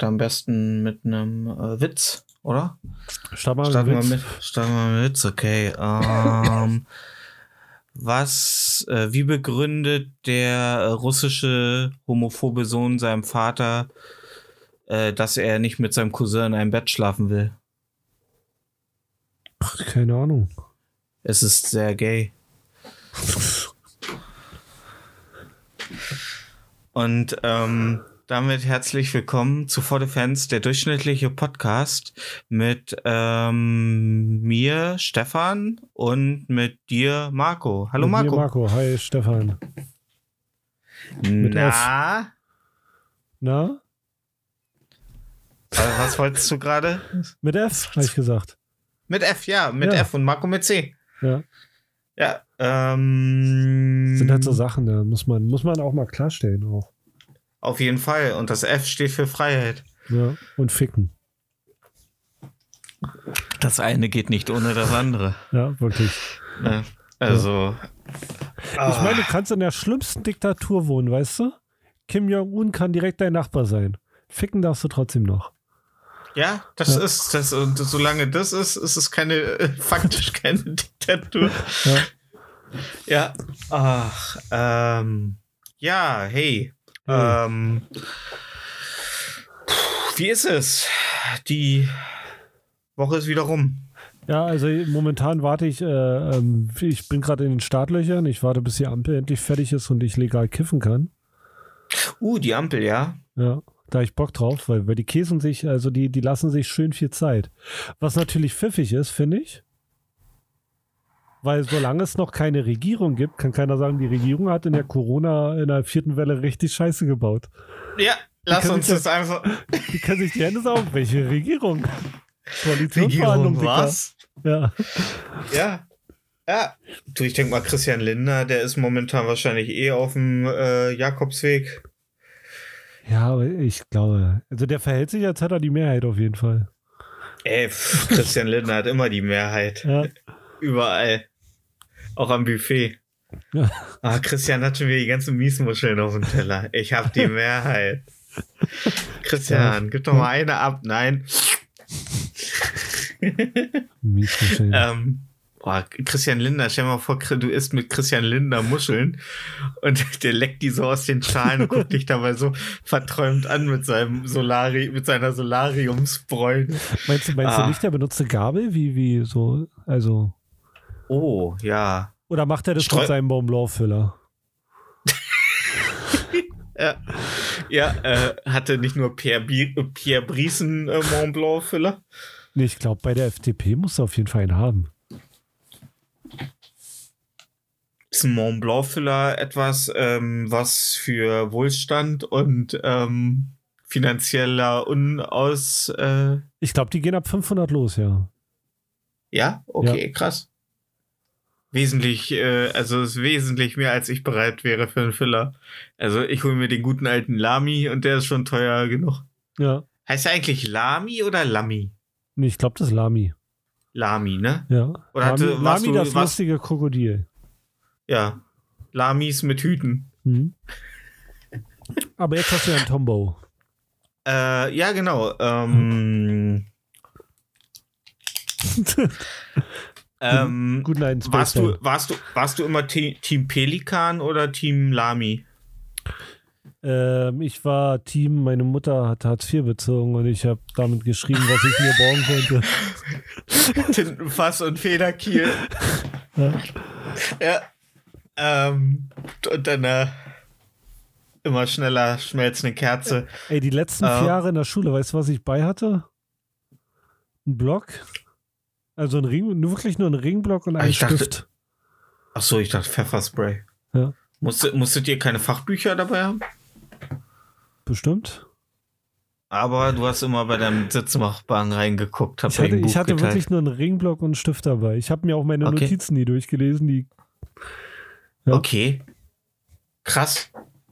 Starte am besten mit einem äh, Witz, oder? Start mal Starten wir mit mit, starten wir mit Witz, okay. Ähm, was, äh, wie begründet der russische homophobe Sohn seinem Vater, äh, dass er nicht mit seinem Cousin in einem Bett schlafen will? Ach, keine Ahnung. Es ist sehr gay. Und ähm, damit herzlich willkommen zu For the Fans, der durchschnittliche Podcast mit ähm, mir, Stefan, und mit dir, Marco. Hallo hier Marco. Marco, hi Stefan. mit Na, Na? äh, was wolltest du gerade? Mit F, habe ich gesagt. Mit F, ja, mit Ja. F und Marco mit C. Ja. Ja, ähm, Sind halt so Sachen, da muss man, muss man auch mal klarstellen auch. Auf jeden Fall. Und das F steht für Freiheit. Ja. Und ficken. Das eine geht nicht ohne das andere. Ja, wirklich. Ne? Also. Ich meine, du kannst in der schlimmsten Diktatur wohnen, weißt du? Kim Jong-un kann direkt dein Nachbar sein. Ficken darfst du trotzdem noch. Ja, das Ja. ist, das, und solange das ist, ist es keine, äh, faktisch keine Diktatur. Ja. Ja. Ach, ähm, ja, hey. Hey. Ähm, wie ist es? Die Woche ist wieder rum. Ja, also momentan warte ich, äh, ähm, ich bin gerade in den Startlöchern. Ich warte, bis die Ampel endlich fertig ist und ich legal kiffen kann. Uh, die Ampel, ja. Ja, da ich Bock drauf, weil, weil die käsen sich, also die, die lassen sich schön viel Zeit. Was natürlich pfiffig ist, finde ich. Weil solange es noch keine Regierung gibt, kann keiner sagen, die Regierung hat in der Corona, in der vierten Welle richtig Scheiße gebaut. Ja, lass kann uns das einfach. Die können sich die Hände saugen. Welche Regierung? Koalitionsverhandlung, was? Ja. Ja. Ja. Du, ich denke mal, Christian Lindner, der ist momentan wahrscheinlich eh auf dem äh, Jakobsweg. ja, aber ich glaube, also der verhält sich, als hätte er die Mehrheit auf jeden Fall. Ey, pff, Christian Lindner hat immer die Mehrheit. Ja, Überall. Auch am Buffet. Ja. Ah, Christian hat schon wieder die ganzen Miesmuscheln auf dem Teller. Ich hab die Mehrheit. Christian, gib doch mal eine ab. Nein. Miesmuscheln. Ähm, boah, Christian Lindner, stell dir mal vor, du isst mit Christian Lindner Muscheln und der leckt die so aus den Schalen und guckt dich dabei so verträumt an mit seinem Solari, mit seiner Solariumsbräune. Meinst du, meinst Ah. du nicht, der benutzt eine Gabel? Wie, wie so, also. Oh, ja. Oder macht er das Streu- mit seinem Mont Blanc-Füller? Ja, ja äh, hatte nicht nur Pierre, Bi Pierre Briesen äh, Mont Blanc Füller. Nee, ich glaube, bei der FDP muss er auf jeden Fall einen haben. Ist ein Mont Blanc Füller etwas, ähm, was für Wohlstand und ähm, finanzieller Unaus. Äh, Ich glaube, die gehen ab 500 los, ja. ja, okay, krass. Wesentlich, äh, also ist wesentlich mehr, als ich bereit wäre für einen Filler. Also ich hole mir den guten alten Lamy und der ist schon teuer genug. Ja. Heißt er eigentlich Lami oder Lami? Nee, ich glaube, das ist Lami. Lami, ne? Ja. Oder hatte- Lami, Lami du- das warst- lustige Krokodil. Ja. Lamis mit Hüten. Mhm. Aber jetzt hast du ja einen Tombow. Äh, ja, genau. Ähm, ähm, Guten Space warst, du, warst, du, warst du immer Te Team Pelikan oder Team Lami? Ähm, ich war Team, meine Mutter hat Hartz IV bezogen und ich habe damit geschrieben, was ich mir bauen konnte. Tintenfass und Federkiel. Ja. Ja. Ähm, und dann äh, immer schneller schmelzende Kerze. Ey, die letzten Ähm. vier Jahre in der Schule, weißt du, was ich bei hatte? Ein Block. Also ein Ring, nur wirklich nur ein Ringblock und Ah, ein ich dachte- Stift. Ach so, ich dachte Pfefferspray. Ja. Musstet, musstet ihr keine Fachbücher dabei haben? Bestimmt. Aber du hast immer bei deinem Sitznachbarn reingeguckt. Hab Ich hatte, ich hatte geteilt. wirklich nur einen Ringblock und einen Stift dabei. Ich habe mir auch meine Okay. Notizen nie durchgelesen. Die Ja. Okay. Krass.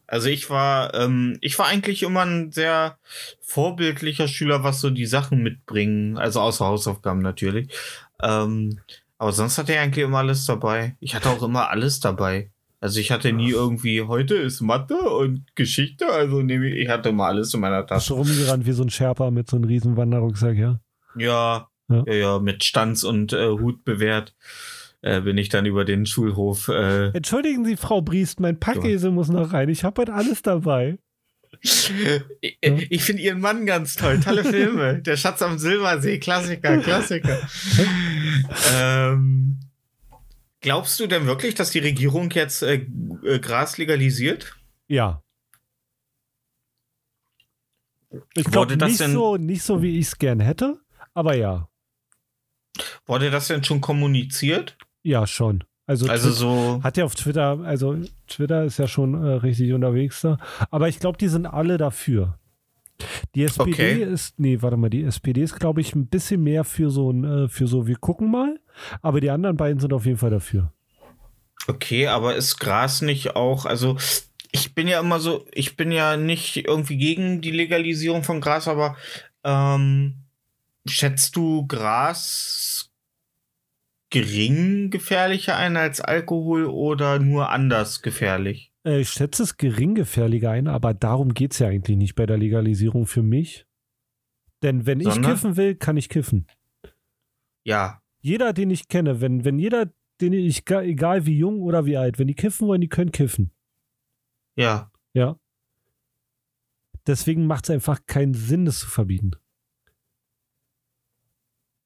Also ich war, ähm, ich war eigentlich immer ein sehr vorbildlicher Schüler, was so die Sachen mitbringen, also außer Hausaufgaben natürlich. Ähm, aber sonst hatte ich eigentlich immer alles dabei. Ich hatte auch immer alles dabei. Also ich hatte nie irgendwie, heute ist Mathe und Geschichte, also nehme ich, ich hatte immer alles in meiner Tasche. du rumgerannt wie so ein Sherpa mit so einem riesen Wanderrucksack, ja? Ja, Ja. ja, ja, mit Stanz und äh, Hut bewährt äh, bin ich dann über den Schulhof. Äh, Entschuldigen Sie, Frau Briest, mein Packesel muss noch rein. Ich habe heute alles dabei. ich ich finde ihren Mann ganz toll. Tolle Filme. Der Schatz am Silbersee, Klassiker, Klassiker. ähm, glaubst du denn wirklich, dass die Regierung jetzt äh, äh, Gras legalisiert? Ja. Ich glaube das nicht denn- so, nicht so, wie ich es gern hätte, aber ja. Wurde das denn schon kommuniziert? Ja, schon. Also, Also so. hat ja auf Twitter, also Twitter ist ja schon äh, richtig unterwegs da. Aber ich glaube, die sind alle dafür. Die SPD Okay. ist, nee, warte mal, die SPD ist, glaube ich, ein bisschen mehr für so ein, äh, für so, wir gucken mal. Aber die anderen beiden sind auf jeden Fall dafür. Okay, aber ist Gras nicht auch, also ich bin ja immer so, ich bin ja nicht irgendwie gegen die Legalisierung von Gras, aber ähm, schätzt du Gras gering gefährlicher ein als Alkohol oder nur anders gefährlich? Äh, ich schätze es gering gefährlicher ein, aber darum geht es ja eigentlich nicht bei der Legalisierung für mich. Denn wenn ich Sondern? kiffen will, kann ich kiffen. Ja, Jeder, den ich kenne, wenn, wenn jeder, den ich, ga- egal wie jung oder wie alt, wenn die kiffen wollen, die können kiffen. ja. Ja. Deswegen macht es einfach keinen Sinn, das zu verbieten.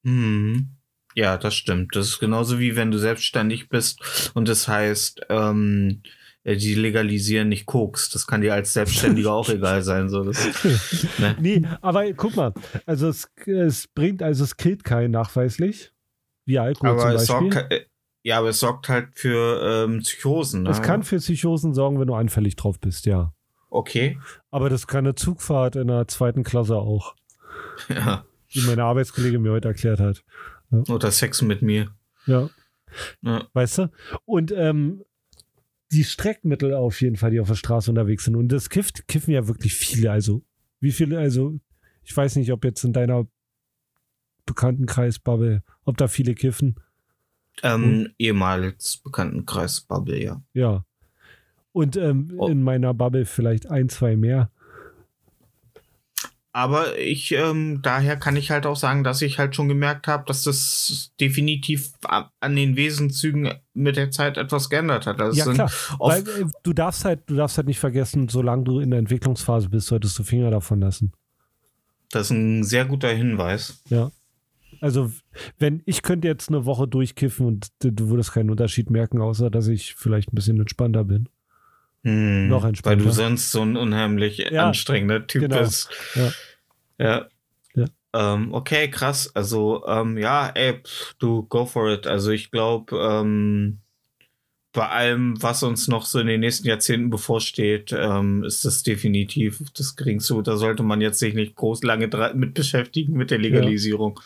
Hm. Ja, das stimmt. Das ist genauso wie wenn du selbstständig bist und das heißt, ähm, äh, die legalisieren nicht Koks. Das kann dir als Selbstständiger auch egal sein. So, das, ne? Nee, aber guck mal, also es, es bringt, also es killt keinen nachweislich. Wie Alkohol Aber zum es Beispiel. sorgt, äh, ja, aber es sorgt halt für ähm, Psychosen. Ne? es kann für Psychosen sorgen, wenn du anfällig drauf bist, ja. Okay. Aber das kann eine Zugfahrt in der zweiten Klasse auch, Ja. wie meine Arbeitskollegin mir heute erklärt hat. Oder Sex mit mir. Ja, Ja. weißt du? Und ähm, die Streckmittel auf jeden Fall, die auf der Straße unterwegs sind. Und das kifft, kiffen ja wirklich viele. Also, wie viele, also, ich weiß nicht, ob jetzt in deiner Bekanntenkreis-Bubble, ob da viele kiffen. Ähm, ehemals Bekanntenkreis Bubble, ja. Ja. Und ähm, Oh. in meiner Bubble vielleicht ein, zwei mehr. Aber ich, ähm, daher kann ich halt auch sagen, dass ich halt schon gemerkt habe, dass das definitiv an den Wesenszügen mit der Zeit etwas geändert hat. Also ja, klar. Weil äh, du darfst halt, du darfst halt nicht vergessen, solange du in der Entwicklungsphase bist, solltest du Finger davon lassen. das ist ein sehr guter Hinweis. Ja. Also, wenn ich könnte jetzt eine Woche durchkiffen und du würdest keinen Unterschied merken, außer dass ich vielleicht ein bisschen entspannter bin. Hm, Noch Weil entspannter. du sonst so ein unheimlich Ja, anstrengender Typ genau. bist. Ja. Ja. Ja. Ähm, okay, krass. Also, ähm, ja, ey, du go for it. Also ich glaube, ähm, bei allem, was uns noch so in den nächsten Jahrzehnten bevorsteht, ähm, ist das definitiv das geringste. Da sollte man jetzt sich nicht groß lange mit beschäftigen mit der Legalisierung.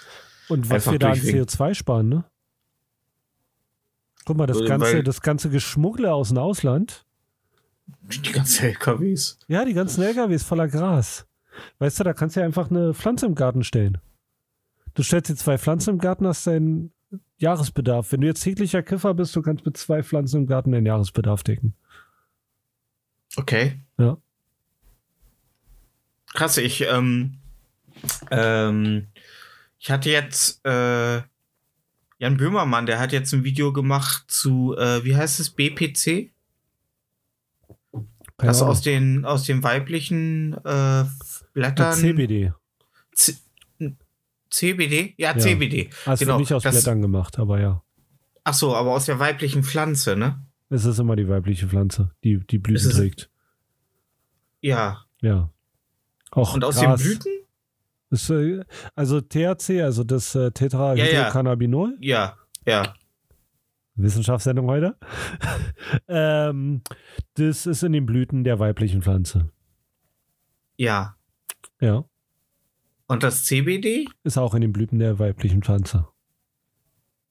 Und was Einfach wir da an durchwinken. CO2 sparen, ne? Guck mal, das Weil- ganze, das ganze Geschmuggle aus dem Ausland. Die ganzen LKWs. Ja, die ganzen LKWs voller Gras. Weißt du, da kannst du ja einfach eine Pflanze im Garten stellen. Du stellst dir zwei Pflanzen im Garten, hast deinen Jahresbedarf. Wenn du jetzt täglicher Kiffer bist, du kannst mit zwei Pflanzen im Garten deinen Jahresbedarf decken. Okay. Ja. Krass, ich, ähm, ähm, ich hatte jetzt, äh, Jan Böhmermann, der hat jetzt ein Video gemacht zu, äh, wie heißt es, BPC? Keine Ahnung. aus den, aus den weiblichen äh, Blättern. CBD. C CBD? Ja, Ja. CBD. Hast Genau, du nicht aus das- Blättern gemacht, aber ja. Ach so, aber aus der weiblichen Pflanze, ne? Es ist immer die weibliche Pflanze, die die Blüten trägt. Ja. Ja. Auch Und aus Gras. den Blüten? Ist, äh, also THC, also das äh, Tetrahydrocannabinol, Ja, ja. Wissenschaftssendung heute, ähm, das ist in den Blüten der weiblichen Pflanze. Ja. Ja. Und das CBD? Ist auch in den Blüten der weiblichen Pflanze.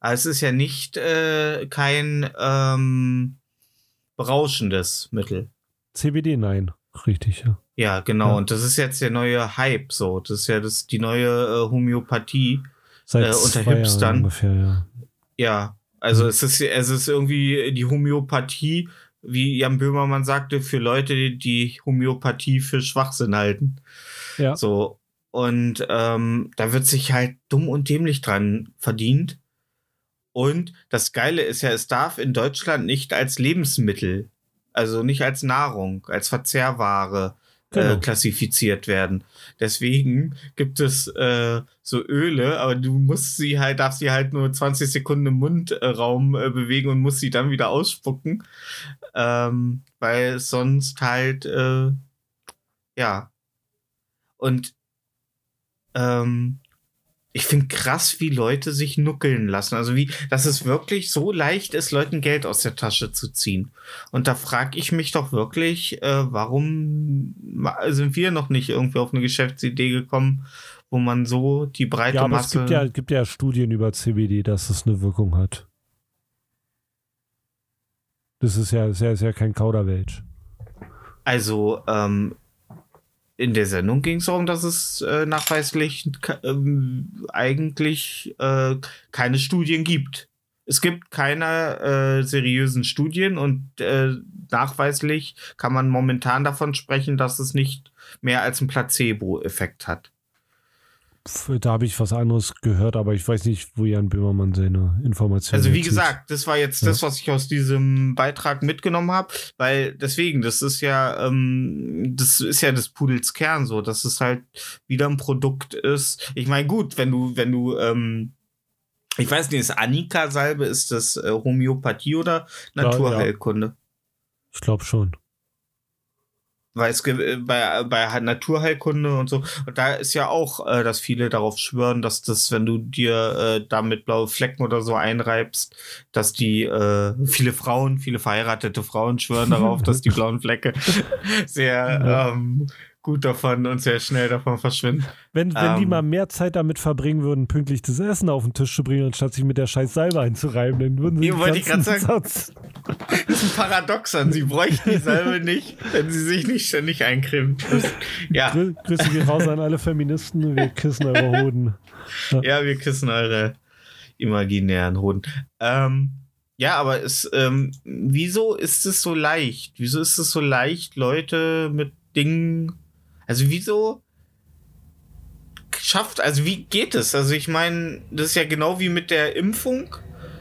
Also es ist ja nicht äh, kein ähm, berauschendes Mittel. CBD, nein. Richtig, ja. Ja, genau. Ja. Und das ist jetzt der neue Hype so. Das ist ja das, die neue äh, Homöopathie. Seit Äh, unter zwei Hipstern. Jahren ungefähr, ja. Ja. Also es ist, es ist irgendwie die Homöopathie, wie Jan Böhmermann sagte, für Leute, die die Homöopathie für Schwachsinn halten. Ja. So. Und ähm, da wird sich halt dumm und dämlich dran verdient. Und das Geile ist ja, es darf in Deutschland nicht als Lebensmittel, also nicht als Nahrung, als Verzehrware Genau. äh, klassifiziert werden. Deswegen gibt es äh, so Öle, aber du musst sie halt, darfst sie halt nur 20 Sekunden im Mundraum äh, bewegen und musst sie dann wieder ausspucken. Ähm, weil sonst halt, äh, ja. Und ähm, ich finde krass, wie Leute sich nuckeln lassen. Also wie, dass es wirklich so leicht ist, Leuten Geld aus der Tasche zu ziehen. Und da frage ich mich doch wirklich, äh, warum sind wir noch nicht irgendwie auf eine Geschäftsidee gekommen, wo man so die breite Ja, aber es Masse. gibt ja, gibt ja Studien über CBD, dass es eine Wirkung hat. Das ist ja, ist ja, ist ja kein Kauderwelsch. Also, ähm, in der Sendung ging es darum, dass es äh, nachweislich ähm, eigentlich äh, keine Studien gibt. Es gibt keine äh, seriösen Studien und äh, nachweislich kann man momentan davon sprechen, dass es nicht mehr als einen Placebo-Effekt hat. Da habe ich was anderes gehört, aber ich weiß nicht, wo Jan Böhmermann seine Informationen Also wie gesagt, das war jetzt Ja. das, was ich aus diesem Beitrag mitgenommen habe, weil deswegen, das ist ja, ähm, das ist ja des Pudels Kern so, dass es halt wieder ein Produkt ist. Ich meine, gut, wenn du, wenn du, ähm, ich weiß nicht, ist Annika-Salbe, ist das äh, Homöopathie oder Ja, Naturheilkunde? Ich glaube schon. Weil es äh, bei, bei Naturheilkunde und so, und da ist ja auch, äh, dass viele darauf schwören, dass das, wenn du dir äh, damit blaue Flecken oder so einreibst, dass die äh, viele Frauen, viele verheiratete Frauen schwören darauf, dass die blauen Flecke sehr ähm, gut davon und sehr schnell davon verschwinden. Wenn, wenn die Ähm. mal mehr Zeit damit verbringen würden, pünktlich das Essen auf den Tisch zu bringen, anstatt sich mit der scheiß Salbe einzureiben, dann würden sie Ja, wollte ich grad ganzen sagen. Satz- Das ist ein Paradoxon. Sie bräuchten die Salbe nicht, wenn sie sich nicht ständig eincremen. Das, ja. Grü Grüße gehen raus an alle Feministen, wir kissen eure Hoden. Ja, wir küssen eure imaginären Hoden. Ähm, ja, aber es, ähm, wieso ist es so leicht? Wieso ist es so leicht, Leute mit Dingen, also wieso schafft, also wie geht es? Also ich meine, das ist ja genau wie mit der Impfung.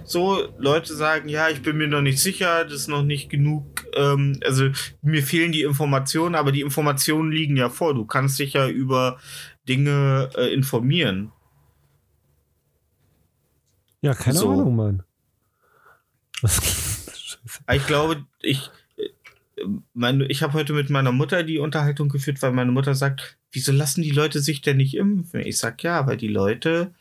So, Leute sagen, ja, ich bin mir noch nicht sicher, das ist noch nicht genug, ähm, also mir fehlen die Informationen, aber die Informationen liegen ja vor. Du kannst dich ja über Dinge äh, informieren. Ja, keine So. Ahnung, Mann. Aber Ich glaube, ich, meine, ich habe heute mit meiner Mutter die Unterhaltung geführt, weil meine Mutter sagt, wieso lassen die Leute sich denn nicht impfen? Ich sag ja, weil die Leute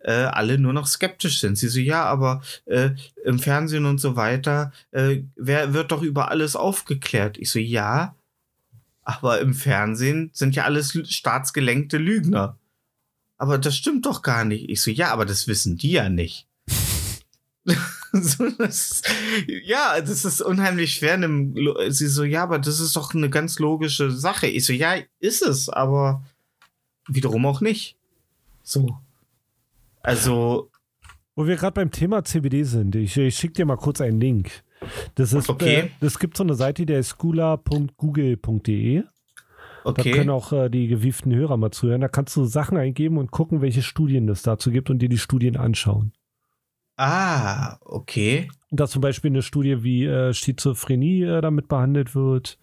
äh, alle nur noch skeptisch sind. Sie so, ja, aber äh, im Fernsehen und so weiter, äh, wer wird doch über alles aufgeklärt? Ich so, ja, aber im Fernsehen sind ja alles staatsgelenkte Lügner. Aber das stimmt doch gar nicht. Ich so, ja, aber das wissen die ja nicht. so, das, ja, das ist unheimlich schwer. Sie so, ja, aber das ist doch eine ganz logische Sache. Ich so, ja, ist es, aber wiederum auch nicht. So. Also. Wo wir gerade beim Thema CBD sind, ich, ich schicke dir mal kurz einen Link. Das ist, Okay. äh, das gibt so eine Seite, der ist schooler.google.de. Da Okay. können auch äh, die gewieften Hörer mal zuhören. Da kannst du Sachen eingeben und gucken, welche Studien es dazu gibt und dir die Studien anschauen. Ah, okay. Und da zum Beispiel eine Studie, wie äh, Schizophrenie äh, damit behandelt wird.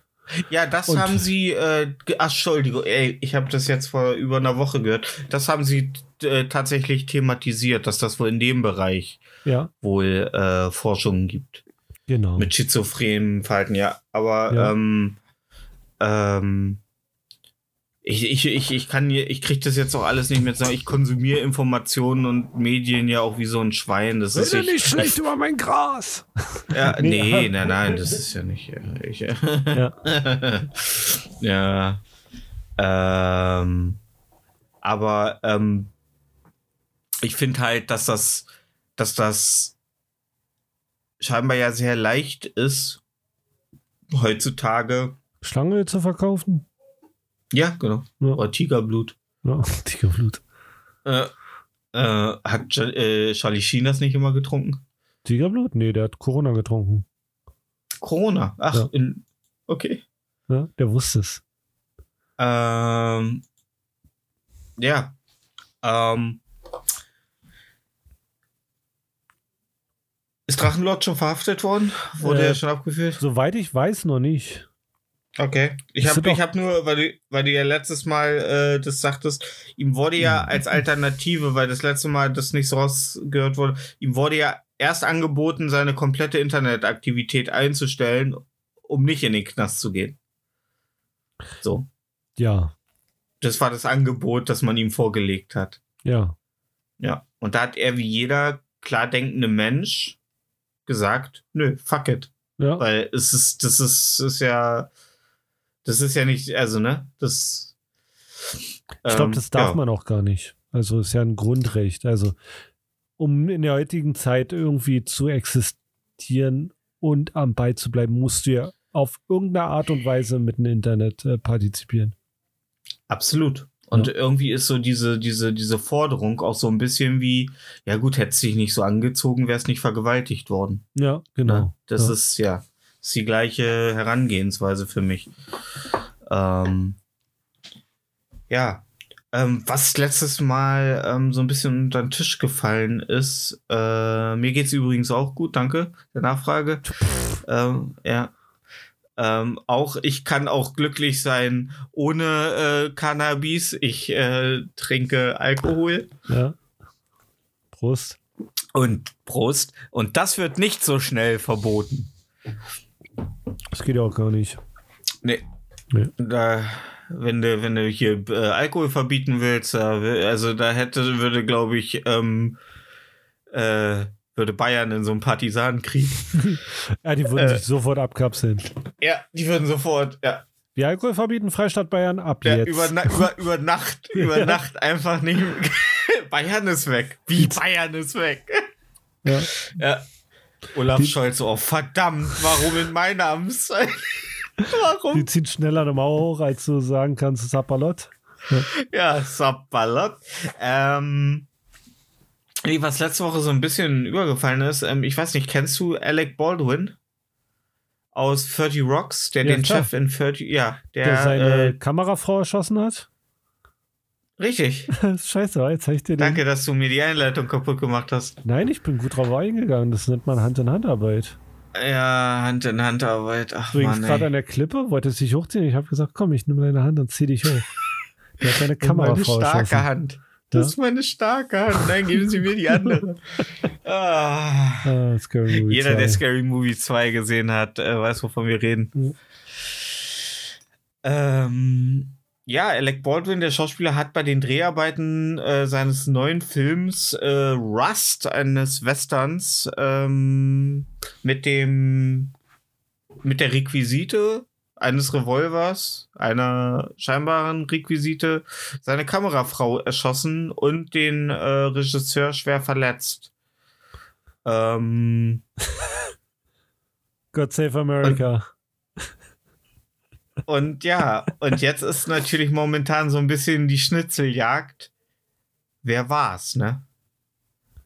Ja, das Und- haben sie, äh, ach, Entschuldigung, ey, ich habe das jetzt vor über einer Woche gehört. Das haben sie äh, tatsächlich thematisiert, dass das wohl in dem Bereich Ja, wohl äh, Forschungen gibt. genau. Mit schizophrenem Verhalten, ja. Aber Ja. ähm, ähm, ich, ich, ich, ich kann hier, ich krieg das jetzt auch alles nicht mehr sagen. Ich konsumiere Informationen und Medien ja auch wie so ein Schwein. Das ist Rede ich, nicht schlecht über mein Gras. Ja, Nee, nee, nein, nein, das ist ja nicht. äh, Ich, Ja. ja. Ähm, aber ähm, ich finde halt, dass das, dass das scheinbar ja sehr leicht ist, heutzutage. Schlange zu verkaufen? Ja, genau. Ja. Oder Tigerblut. Ja, Tigerblut. Äh, äh, hat äh, Charlie Sheen das nicht immer getrunken? Tigerblut? Nee, der hat Corona getrunken. Corona. Ach, Ja. in, okay. Ja, der wusste es. Ähm, ja. Ähm, ist Drachenlord schon verhaftet worden? Wurde Äh, er schon abgeführt? Soweit ich weiß, noch nicht. Okay. Ich habe hab nur, weil du, weil du ja letztes Mal äh, das sagtest, ihm wurde ja Mhm. als Alternative, weil das letzte Mal das nicht so rausgehört wurde, ihm wurde ja erst angeboten, seine komplette Internetaktivität einzustellen, um nicht in den Knast zu gehen. So. Ja, Das war das Angebot, das man ihm vorgelegt hat. ja. Ja. Und da hat er wie jeder klar denkende Mensch gesagt, nö, fuck it. Ja, Weil es ist, das ist, ist ja, das ist ja nicht, also, ne, das. ich glaube, ähm, das darf ja. man auch gar nicht. Also ist ja ein Grundrecht. Also um in der heutigen Zeit irgendwie zu existieren und am Ball zu bleiben, musst du ja auf irgendeine Art und Weise mit dem Internet äh, partizipieren. Absolut. Und Ja. irgendwie ist so diese, diese, diese Forderung auch so ein bisschen wie, ja gut, hättest dich nicht so angezogen, wärst nicht vergewaltigt worden. Ja, genau. Ne? Das ja. ist ja ist die gleiche Herangehensweise für mich. Ähm, ja. Ähm, was letztes Mal ähm, so ein bisschen unter den Tisch gefallen ist, äh, mir geht's übrigens auch gut, danke der Nachfrage. Ähm, ja. Ähm, auch ich kann auch glücklich sein ohne äh, Cannabis. Ich äh, trinke Alkohol ja. Prost. und Prost. Und das wird nicht so schnell verboten. Das geht ja auch gar nicht. Nee. Nee. Da, wenn du, wenn du hier äh, Alkohol verbieten willst, will- also da hätte, würde, glaube ich, ähm, äh, würde Bayern in so einen Partisanenkrieg. Ja, die würden Äh. sich sofort abkapseln. ja, die würden sofort, ja, Die Alkohol verbieten, Freistaat Bayern, ab ja jetzt. über, über, über Nacht, über Ja. Nacht einfach nicht. Bayern ist weg. Wie Bayern ist weg? ja. Ja. Olaf Die- Scholz, oh verdammt, warum in meiner Amtszeit? warum? Die zieht schneller eine Mauer hoch, als du sagen kannst, Sapperlot. Ja, Sabballot. Ähm, nee, was letzte Woche so ein bisschen übergefallen ist, ähm, ich weiß nicht, kennst du Alec Baldwin? Aus 30 Rocks, der Ja, den klar. Chef in 30, ja, der, Der, seine äh, Kamerafrau erschossen hat. Richtig. Scheiße, jetzt habe ich dir den. Danke, dass du mir die Einleitung kaputt gemacht hast. Nein, ich bin gut drauf eingegangen. Das nennt man Hand-in-Hand-Arbeit. Ja, Hand in Hand Arbeit. Ach Du hingst gerade an der Klippe, wolltest dich hochziehen. Ich habe gesagt, komm, ich nehme deine Hand und zieh dich hoch. Der hat seine Meine Kamerafrau starke. Hand. Das ist meine starke Hand. Nein, geben Sie mir die andere. ah. Ah, Jeder, der 2. Scary Movie 2 gesehen hat, äh, weiß, wovon wir reden. Mhm. Ähm, ja, Alec Baldwin, der Schauspieler, hat bei den Dreharbeiten äh, seines neuen Films äh, Rust, eines Westerns, ähm, mit dem mit der Requisite eines Revolvers, einer scheinbaren Requisite, seine Kamerafrau erschossen und den äh, Regisseur schwer verletzt. Ähm, God Save America. Und ja, und jetzt ist natürlich momentan so ein bisschen die Schnitzeljagd. Wer war's, ne?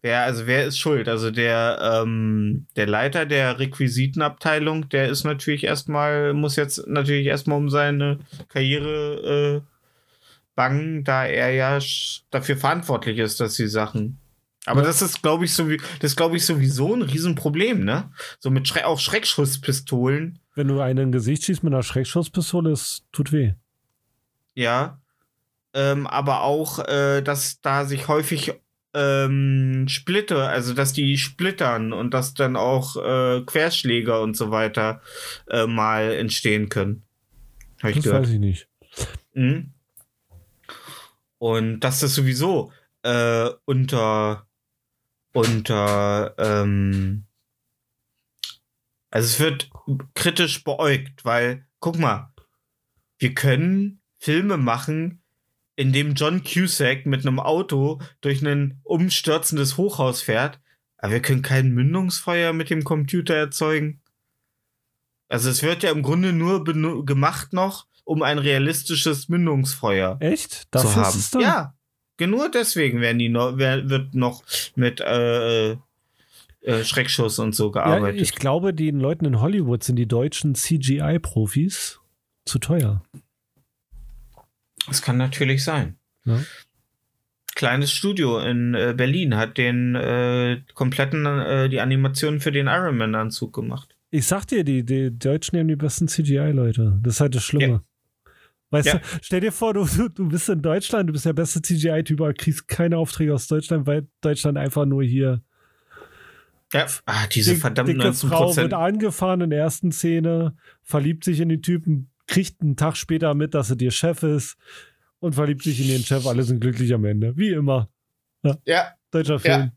Wer, also wer ist schuld? Also der, ähm, der Leiter der Requisitenabteilung, der ist natürlich erstmal, muss jetzt natürlich erstmal um seine Karriere äh, bangen, da er ja dafür verantwortlich ist, dass die Sachen. Aber ja. das ist, glaube ich, so das glaube ich sowieso ein Riesenproblem, ne? So mit Schre auch Schreckschusspistolen. Wenn du einen Gesicht schießt mit einer Schreckschusspistole, es tut weh. Ja. Ähm, aber auch, äh, dass da sich häufig ähm, Splitter, also dass die splittern und dass dann auch äh, Querschläger und so weiter äh, mal entstehen können. Hab ich das gehört. weiß ich nicht. Mhm. Und dass das sowieso äh, unter unter ähm, also es wird kritisch beäugt, weil guck mal, wir können Filme machen, in dem John Cusack mit einem Auto durch ein umstürzendes Hochhaus fährt, aber wir können kein Mündungsfeuer mit dem Computer erzeugen. Also es wird ja im Grunde nur gemacht noch, um ein realistisches Mündungsfeuer Echt? Das zu haben. Dann? Ja, nur deswegen werden die noch, wird noch mit äh, äh, Schreckschuss und so gearbeitet. Ja, ich glaube, den Leuten in Hollywood sind die deutschen CGI-Profis zu teuer. Das kann natürlich sein. Ja. Kleines Studio in äh, Berlin hat den äh, kompletten, äh, die Animationen für den Iron Man-Anzug gemacht. Ich sag dir, die, die Deutschen haben die besten CGI-Leute. Das ist halt das Schlimme. Ja. Weißt ja. du, stell dir vor, du, du, du bist in Deutschland, du bist der beste CGI-Typ, aber kriegst keine Aufträge aus Deutschland, weil Deutschland einfach nur hier. Ja, ah, diese verdammten dicke 19%. Frau wird angefahren in der ersten Szene, verliebt sich in den Typen, kriegt einen Tag später mit, dass er dir Chef ist und verliebt sich in den Chef. Alle sind glücklich am Ende. Wie immer. Ja. ja. Deutscher Film.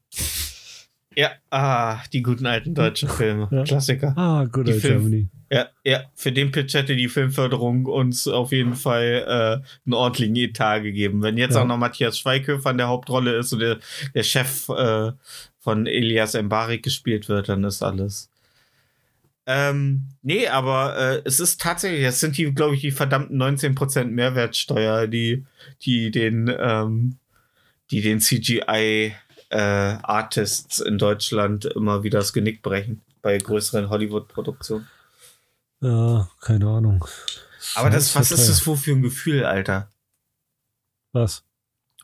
Ja. ja. ah, die guten alten deutschen Filme. Ja. Klassiker. Ah, good old Germany. Ja, ja, für den Pitch hätte die Filmförderung uns auf jeden Fall äh, einen ordentlichen Etat gegeben. Wenn jetzt ja. auch noch Matthias Schweighöfer in der Hauptrolle ist und der, der Chef äh, von Elias Mbarik gespielt wird, dann ist alles. Ähm, nee, aber äh, es ist tatsächlich, es sind die, glaube ich, die verdammten 19% Mehrwertsteuer, die, die den, ähm, die den CGI äh, Artists in Deutschland immer wieder das Genick brechen bei größeren Hollywood-Produktionen. Ja, keine Ahnung. Aber das, was ist das wohl für ein Gefühl, Alter? Was?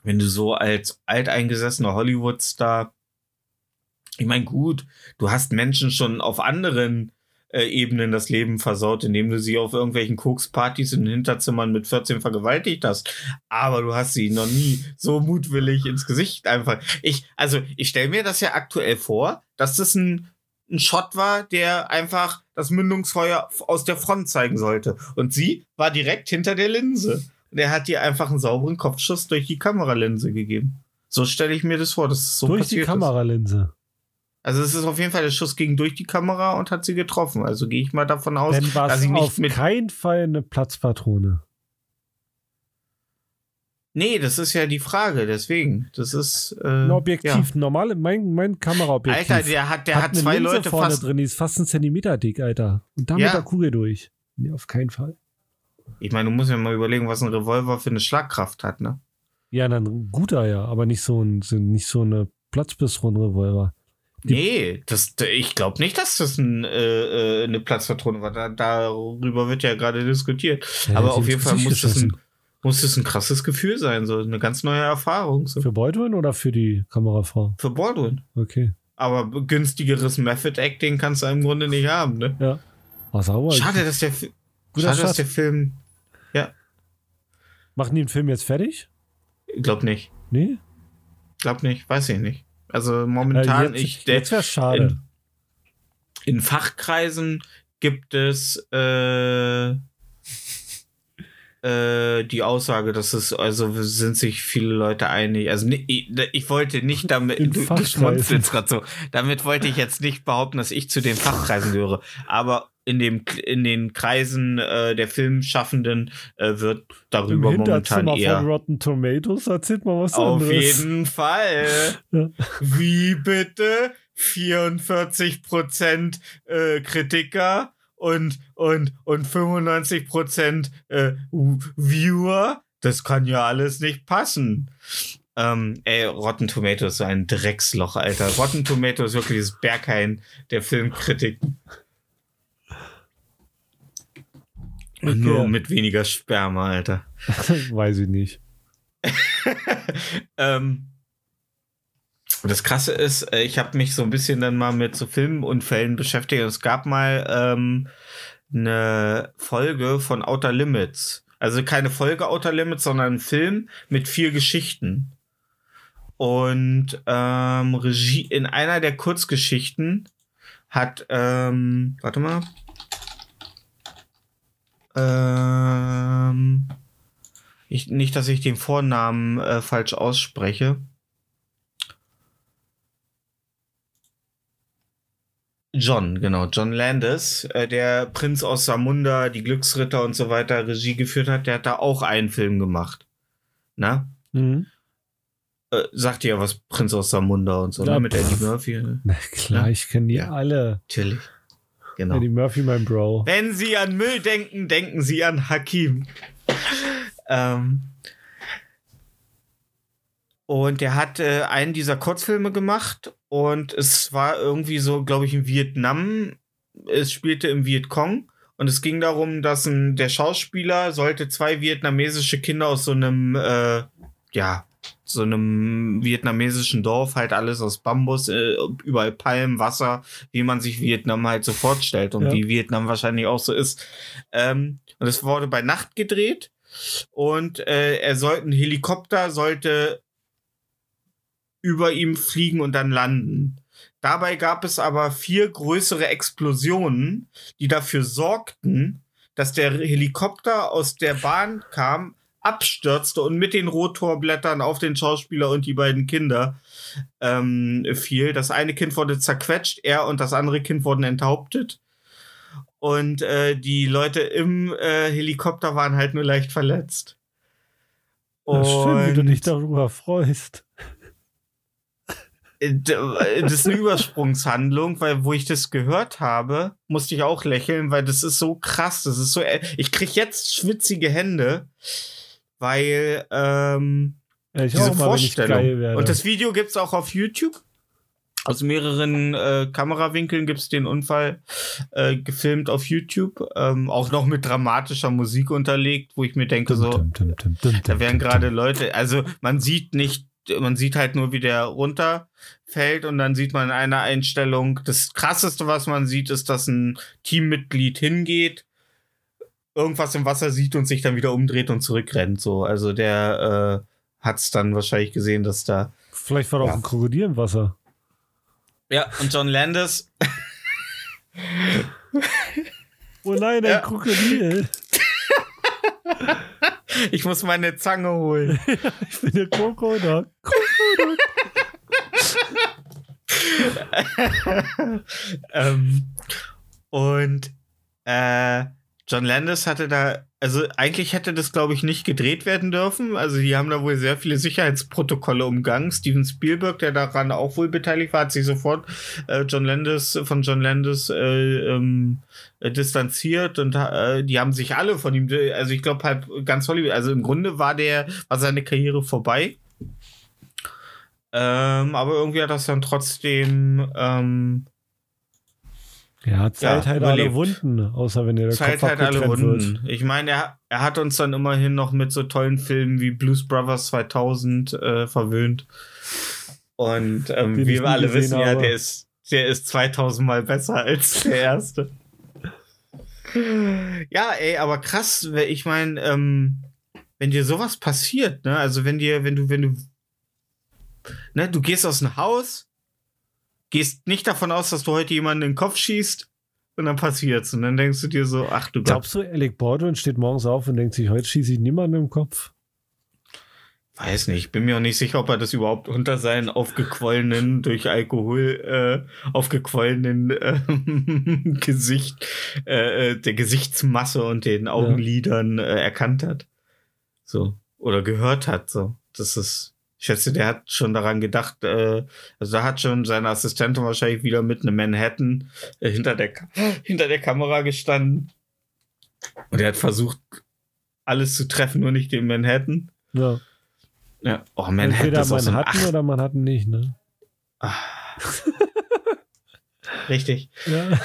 Wenn du so als alteingesessener Hollywood-Star, ich meine, gut, du hast Menschen schon auf anderen äh, Ebenen das Leben versaut, indem du sie auf irgendwelchen Kokspartys in den Hinterzimmern mit 14 vergewaltigt hast. Aber du hast sie noch nie so mutwillig ins Gesicht einfach. Ich, also, ich stelle mir das ja aktuell vor, dass das ein, ein Shot war, der einfach das Mündungsfeuer aus der Front zeigen sollte. Und sie war direkt hinter der Linse. Und er hat ihr einfach einen sauberen Kopfschuss durch die Kameralinse gegeben. So stelle ich mir das vor, dass es so Durch die Kameralinse. Ist. Also es ist auf jeden Fall der Schuss ging durch die Kamera und hat sie getroffen. Also gehe ich mal davon aus, Dann dass sie nicht auf mit keinen Fall eine Platzpatrone. Nee, das ist ja die Frage, deswegen. Das ist. Äh, ein Objektiv, ja. normal, mein, mein Kameraobjektiv. Alter, der hat, der hat, hat zwei Linse Leute vorne fast drin, die ist fast einen Zentimeter dick, Alter. Und da ja. mit der Kugel durch. Nee, auf keinen Fall. Ich meine, du musst ja mal überlegen, was ein Revolver für eine Schlagkraft hat, ne? Ja, dann guter ja, aber nicht so ein, nicht so eine Platzpistron-Revolver. Nee, das, ich glaube nicht, dass das ein, äh, äh, eine Platzpatrone war. Da, darüber wird ja gerade diskutiert. Ja, Aber auf jeden Fall muss das, ein, muss das ein krasses Gefühl sein, so eine ganz neue Erfahrung. So. Für Baldwin oder für die Kamerafrau? Für Baldwin. Okay. Aber günstigeres Method Acting kannst du im Grunde nicht haben, ne? Ja. Oh, sauber. Schade, dass der, schade, dass der Film. Ja. Machen die den Film jetzt fertig? Glaub nicht. Nee? Glaub nicht, weiß ich nicht. Also momentan, äh, jetzt, ich. Jetzt wäre schade. In, in, Fachkreisen gibt es äh, äh, die Aussage, dass es, also sind sich viele Leute einig. Also ich, ich wollte nicht damit, du, du schmunzelst gerade so, damit wollte ich jetzt nicht behaupten, dass ich zu den Fachkreisen gehöre. Aber in, dem, in den Kreisen äh, der Filmschaffenden äh, wird darüber Im momentan eher. von Rotten Tomatoes erzählt mal was Auf anderes. jeden Fall. Ja. Wie bitte? 44 Prozent äh, Kritiker und, und, und 95 Prozent äh, Viewer. Das kann ja alles nicht passen. Ähm, ey, Rotten Tomatoes ist so ein Drecksloch, Alter. Rotten Tomatoes ist wirklich das Berghain der Filmkritiken. Okay. Nur mit weniger Sperma, Alter. Weiß ich nicht. ähm, das Krasse ist, äh, ich habe mich so ein bisschen dann mal mit so Filmunfällen beschäftigt. Es gab mal ähm, eine Folge von Outer Limits. Also keine Folge Outer Limits, sondern ein Film mit vier Geschichten. Und ähm, Regie in einer der Kurzgeschichten hat, ähm, warte mal, ähm, ich, nicht, dass ich den Vornamen äh, falsch ausspreche. John, genau, John Landis, äh, der Prinz aus Samunda, die Glücksritter und so weiter Regie geführt hat, der hat da auch einen Film gemacht. Na? Mhm. Äh, sagt ihr ja was, Prinz aus Samunda und so, ne, ja, ne? mit Eddie Murphy. Na klar, ja? ich kenne die ja. alle. Natürlich. Genau. Eddie Murphy, mein Bro. Wenn Sie an Müll denken, denken Sie an Hakim. ähm, und der hat äh, einen dieser Kurzfilme gemacht und es war irgendwie so, glaube ich, in Vietnam. Es spielte im Vietcong und es ging darum, dass ein, der Schauspieler sollte zwei vietnamesische Kinder aus so einem, äh, ja, so einem vietnamesischen Dorf, halt alles aus Bambus, äh, überall Palmen, Wasser, wie man sich Vietnam halt so vorstellt und ja. wie Vietnam wahrscheinlich auch so ist. Ähm, und es wurde bei Nacht gedreht und äh, er sollte, ein Helikopter sollte über ihm fliegen und dann landen. Dabei gab es aber vier größere Explosionen, die dafür sorgten, dass der Helikopter aus der Bahn kam, abstürzte und mit den Rotorblättern auf den Schauspieler und die beiden Kinder ähm, fiel. Das eine Kind wurde zerquetscht, er und das andere Kind wurden enthauptet. Und äh, die Leute im äh, Helikopter waren halt nur leicht verletzt. Und schön, wie du dich darüber freust. Äh, äh, das ist eine Übersprungshandlung, weil wo ich das gehört habe, musste ich auch lächeln, weil das ist so krass. Das ist so. Äh, ich krieg jetzt schwitzige Hände, weil ähm, ja, diese mal, Vorstellung. Und das Video gibt's auch auf YouTube. Aus mehreren äh, Kamerawinkeln gibt's den Unfall äh, gefilmt auf YouTube. Ähm, auch noch mit dramatischer Musik unterlegt, wo ich mir denke, so, da werden gerade Leute, also man sieht nicht man sieht halt nur, wie der runterfällt und dann sieht man in einer Einstellung, das krasseste, was man sieht, ist, dass ein Teammitglied hingeht, irgendwas im Wasser sieht und sich dann wieder umdreht und zurückrennt. So, also der äh, hat es dann wahrscheinlich gesehen, dass da. Vielleicht war da ja. auch ein Krokodil im Wasser. Ja, und John Landis. oh nein, ein ja. Krokodil. Ich muss meine Zange holen. ich bin der Krokodil. ähm, und äh, John Landis hatte da, also eigentlich hätte das, glaube ich, nicht gedreht werden dürfen. Also die haben da wohl sehr viele Sicherheitsprotokolle umgangen. Steven Spielberg, der daran auch wohl beteiligt war, hat sich sofort äh, John Landis von John Landis äh, ähm, äh, distanziert und äh, die haben sich alle von ihm, also ich glaube halt ganz Hollywood, also im Grunde war der, war seine Karriere vorbei. Ähm, aber irgendwie hat das dann trotzdem ähm, ja, Zeit ja, halt alle Wunden, außer wenn der Zeit Kopf halt alle Wunden. Wird. Ich meine, er, er hat uns dann immerhin noch mit so tollen Filmen wie Blues Brothers 2000 äh, verwöhnt. Und ähm, wie wir alle wissen, habe. ja, der ist, der ist 2000 Mal besser als der erste. ja, ey, aber krass, ich meine, ähm, wenn dir sowas passiert, ne, also wenn dir, wenn du, wenn du, ne, du gehst aus dem Haus, gehst nicht davon aus, dass du heute jemanden in den Kopf schießt und dann passiert's. Und dann denkst du dir so, ach du Glaubst Gott. du, Alec Baldwin steht morgens auf und denkt sich, heute schieße ich niemanden im Kopf? weiß nicht, ich bin mir auch nicht sicher, ob er das überhaupt unter seinen aufgequollenen, durch Alkohol äh, aufgequollenen äh, Gesicht, äh, der Gesichtsmasse und den Augenlidern äh, erkannt hat. So. Oder gehört hat. So. Das ist. Ich schätze, der hat schon daran gedacht, äh, also da hat schon seine Assistentin wahrscheinlich wieder mit einem Manhattan äh, hinter, der, hinter der Kamera gestanden. Und er hat versucht, alles zu treffen, nur nicht den Manhattan. Ja. Ja, oh, Manhattan Entweder ist auch so ein Manhattan oder Manhattan nicht, ne? Richtig. Ja.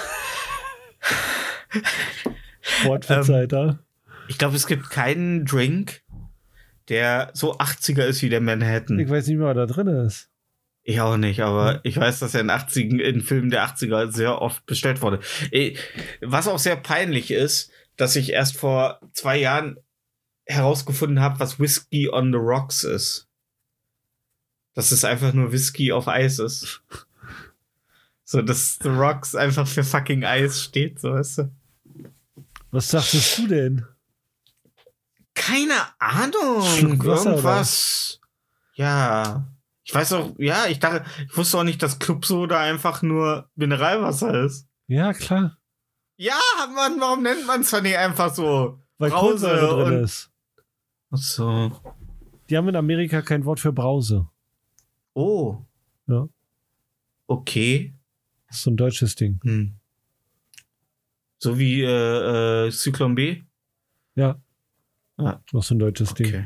Wortverzeichter. Ich glaube, es gibt keinen Drink, der so 80er ist wie der Manhattan. ich weiß nicht mehr, was da drin ist. Ich auch nicht, aber ich weiß, dass er in 80 in Filmen der 80er sehr oft bestellt wurde. Was auch sehr peinlich ist, dass ich erst vor zwei Jahren herausgefunden habe, was Whiskey on the Rocks ist. Dass es einfach nur Whisky auf Eis ist. So, dass The Rocks einfach für fucking Eis steht, so weißt du. Was dachtest du denn? Keine Ahnung. Schluck Wasser, Irgendwas. Ja. Ich weiß auch, ja, ich dachte, ich wusste auch nicht, dass Clubsoda einfach nur Mineralwasser ist. Ja, klar. Ja, Mann, warum nennt man es dann nicht einfach so? Weil Brause Kohlensäure drin ist. Ach so. Die haben in Amerika kein Wort für Brause. Oh. Ja. Okay. Das ist so ein deutsches Ding. Hm. So wie äh, äh, Zyklon B? Ja. Ah, Auch so ein deutsches Ding. okay.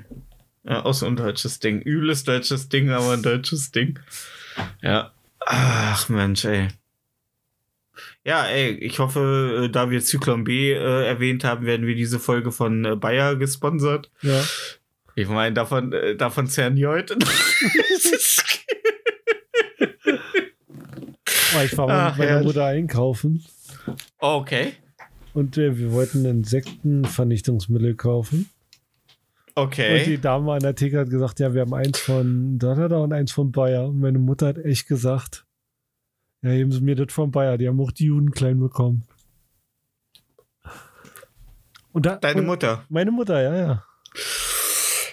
Ja, auch so ein deutsches Ding. Übles deutsches Ding, aber ein deutsches Ding. Ja. Ach Mensch, ey. Ja, ey, ich hoffe, äh, da wir Zyklon B äh, erwähnt haben, werden wir diese Folge von äh, Bayer gesponsert. Ja. Ich meine, davon, äh, davon zerren die heute. Oh, ich war Ach, mit meiner. Mutter einkaufen okay. und äh, wir wollten Insektenvernichtungsmittel kaufen. Und die Okay. Dame an der Theke hat gesagt, ja, wir haben eins von da, da, da und eins von Bayer. Und meine Mutter hat echt gesagt, ja, geben Sie mir das von Bayer, die haben auch die Juden klein bekommen. Da, Deine Mutter. Meine Mutter, ja, ja.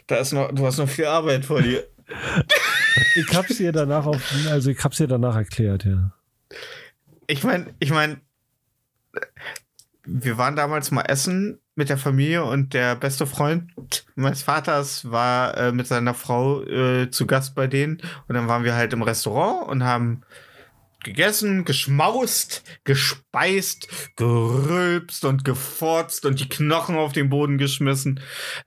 Da ist noch, du hast noch viel Arbeit vor dir. Ich hab's ihr danach auf, also ich hab's ihr danach erklärt, ja. Ich meine, ich meine, wir waren damals mal essen mit der Familie und der beste Freund meines Vaters war äh, mit seiner Frau äh, zu Gast bei denen und dann waren wir halt im Restaurant und haben gegessen, geschmaust, gespeist, gerülpst und gefurzt und die Knochen auf den Boden geschmissen.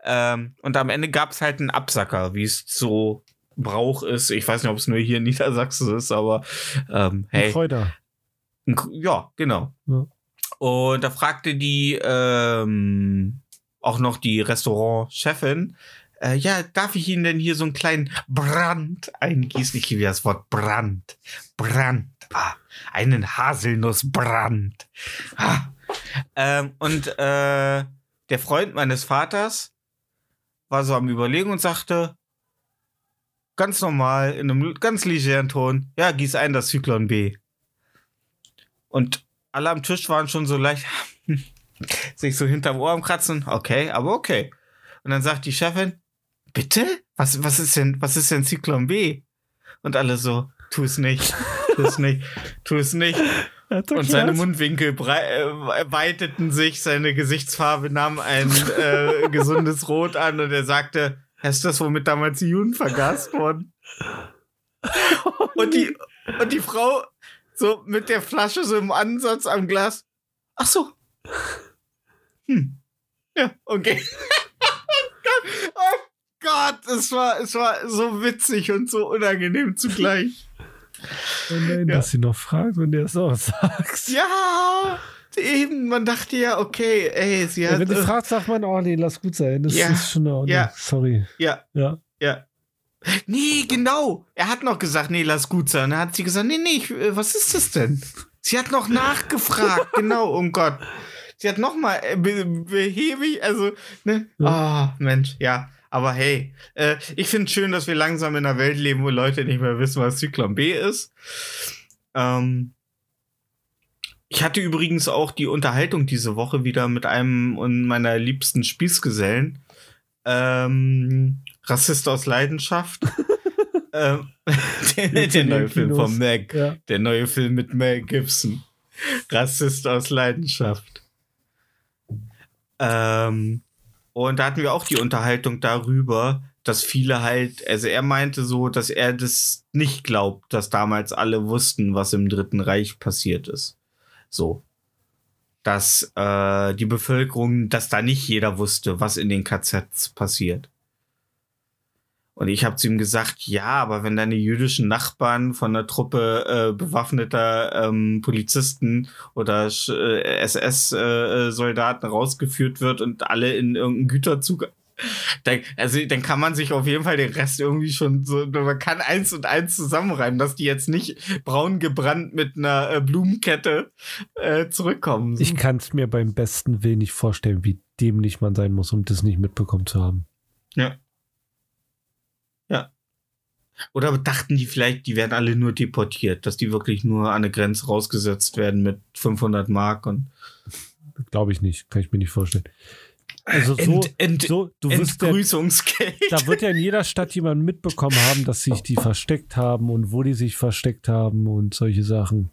Ähm, und am Ende gab's halt einen Absacker, wie es so Brauch ist. Ich weiß nicht, ob es nur hier in Niedersachsen ist, aber ähm, hey. Ein K- Ja, genau. Ja. Und da fragte die ähm, auch noch die Restaurantchefin, äh, ja, darf ich Ihnen denn hier so einen kleinen Brand eingießen? Ich liebe das Wort Brand. Brand. Ah, einen Haselnussbrand. Ah. Ähm, und äh, der Freund meines Vaters war so am Überlegen und sagte, ganz normal, in einem ganz legeren Ton, ja, gieß ein das Zyklon B. Und alle am Tisch waren schon so leicht, sich so hinterm Ohr am Kratzen. Okay, aber okay. Und dann sagt die Chefin, bitte? Was, was ist denn, was ist denn Zyklon B? Und alle so, tu es nicht, tu es nicht, tu es nicht. Und seine Mundwinkel äh, weiteten sich, seine Gesichtsfarbe nahm ein äh, gesundes Rot an und er sagte, ist das, womit damals die Juden vergast wurden? Und die, und die Frau so mit der Flasche so im Ansatz am Glas. Ach so. Hm. Ja, okay. oh Gott, es war, es war so witzig und so unangenehm zugleich. Oh nein, Ja. dass sie noch fragt und der es auch sagt. Ja, eben, man dachte ja, okay, ey, sie Ja, hat. wenn sie äh, fragt, sagt man, oh nee, lass gut sein. Das Ja. ist schon in Ordnung. Ja. Sorry. ja, Ja. ja. Nee, genau. Er hat noch gesagt, nee, lass gut sein. Dann hat sie gesagt, nee, nee, ich, äh, was ist das denn? Sie hat noch nachgefragt, genau, um Gott. Sie hat noch mal äh, be behäbig, also, ne? Ah, Mensch, ja. Aber hey, äh, ich finde schön, dass wir langsam in einer Welt leben, wo Leute nicht mehr wissen, was Zyklon B ist. Ähm, ich hatte übrigens auch die Unterhaltung diese Woche wieder mit einem und meiner liebsten Spießgesellen. Ähm, Rassist aus Leidenschaft. ähm, der, der neue Film von Meg. Ja. Der neue Film mit Mel Gibson. Rassist aus Leidenschaft. Ähm, und da hatten wir auch die Unterhaltung darüber, dass viele halt, also er meinte so, dass er das nicht glaubt, dass damals alle wussten, was im Dritten Reich passiert ist. So. Dass äh, die Bevölkerung, dass da nicht jeder wusste, was in den KZs passiert. Und ich habe zu ihm gesagt, ja, aber wenn deine jüdischen Nachbarn von einer Truppe äh, bewaffneter ähm, Polizisten oder äh, SS-Soldaten äh, rausgeführt wird und alle in irgendeinen Güterzug dann, also dann kann man sich auf jeden Fall den Rest irgendwie schon so, man kann eins und eins zusammenreimen, dass die jetzt nicht braun gebrannt mit einer äh, Blumenkette äh, zurückkommen. Ich kann es mir beim besten Willen nicht vorstellen, wie dämlich man sein muss, um das nicht mitbekommen zu haben. Ja. Ja. Oder dachten die vielleicht, die werden alle nur deportiert, dass die wirklich nur an eine Grenze rausgesetzt werden mit 500 Mark und. Glaube ich nicht, kann ich mir nicht vorstellen. Also so, Ent, Ent, so du Entgrüßungsgeld. Ja, da wird ja in jeder Stadt jemand mitbekommen haben, dass sich die versteckt haben und wo die sich versteckt haben und solche Sachen.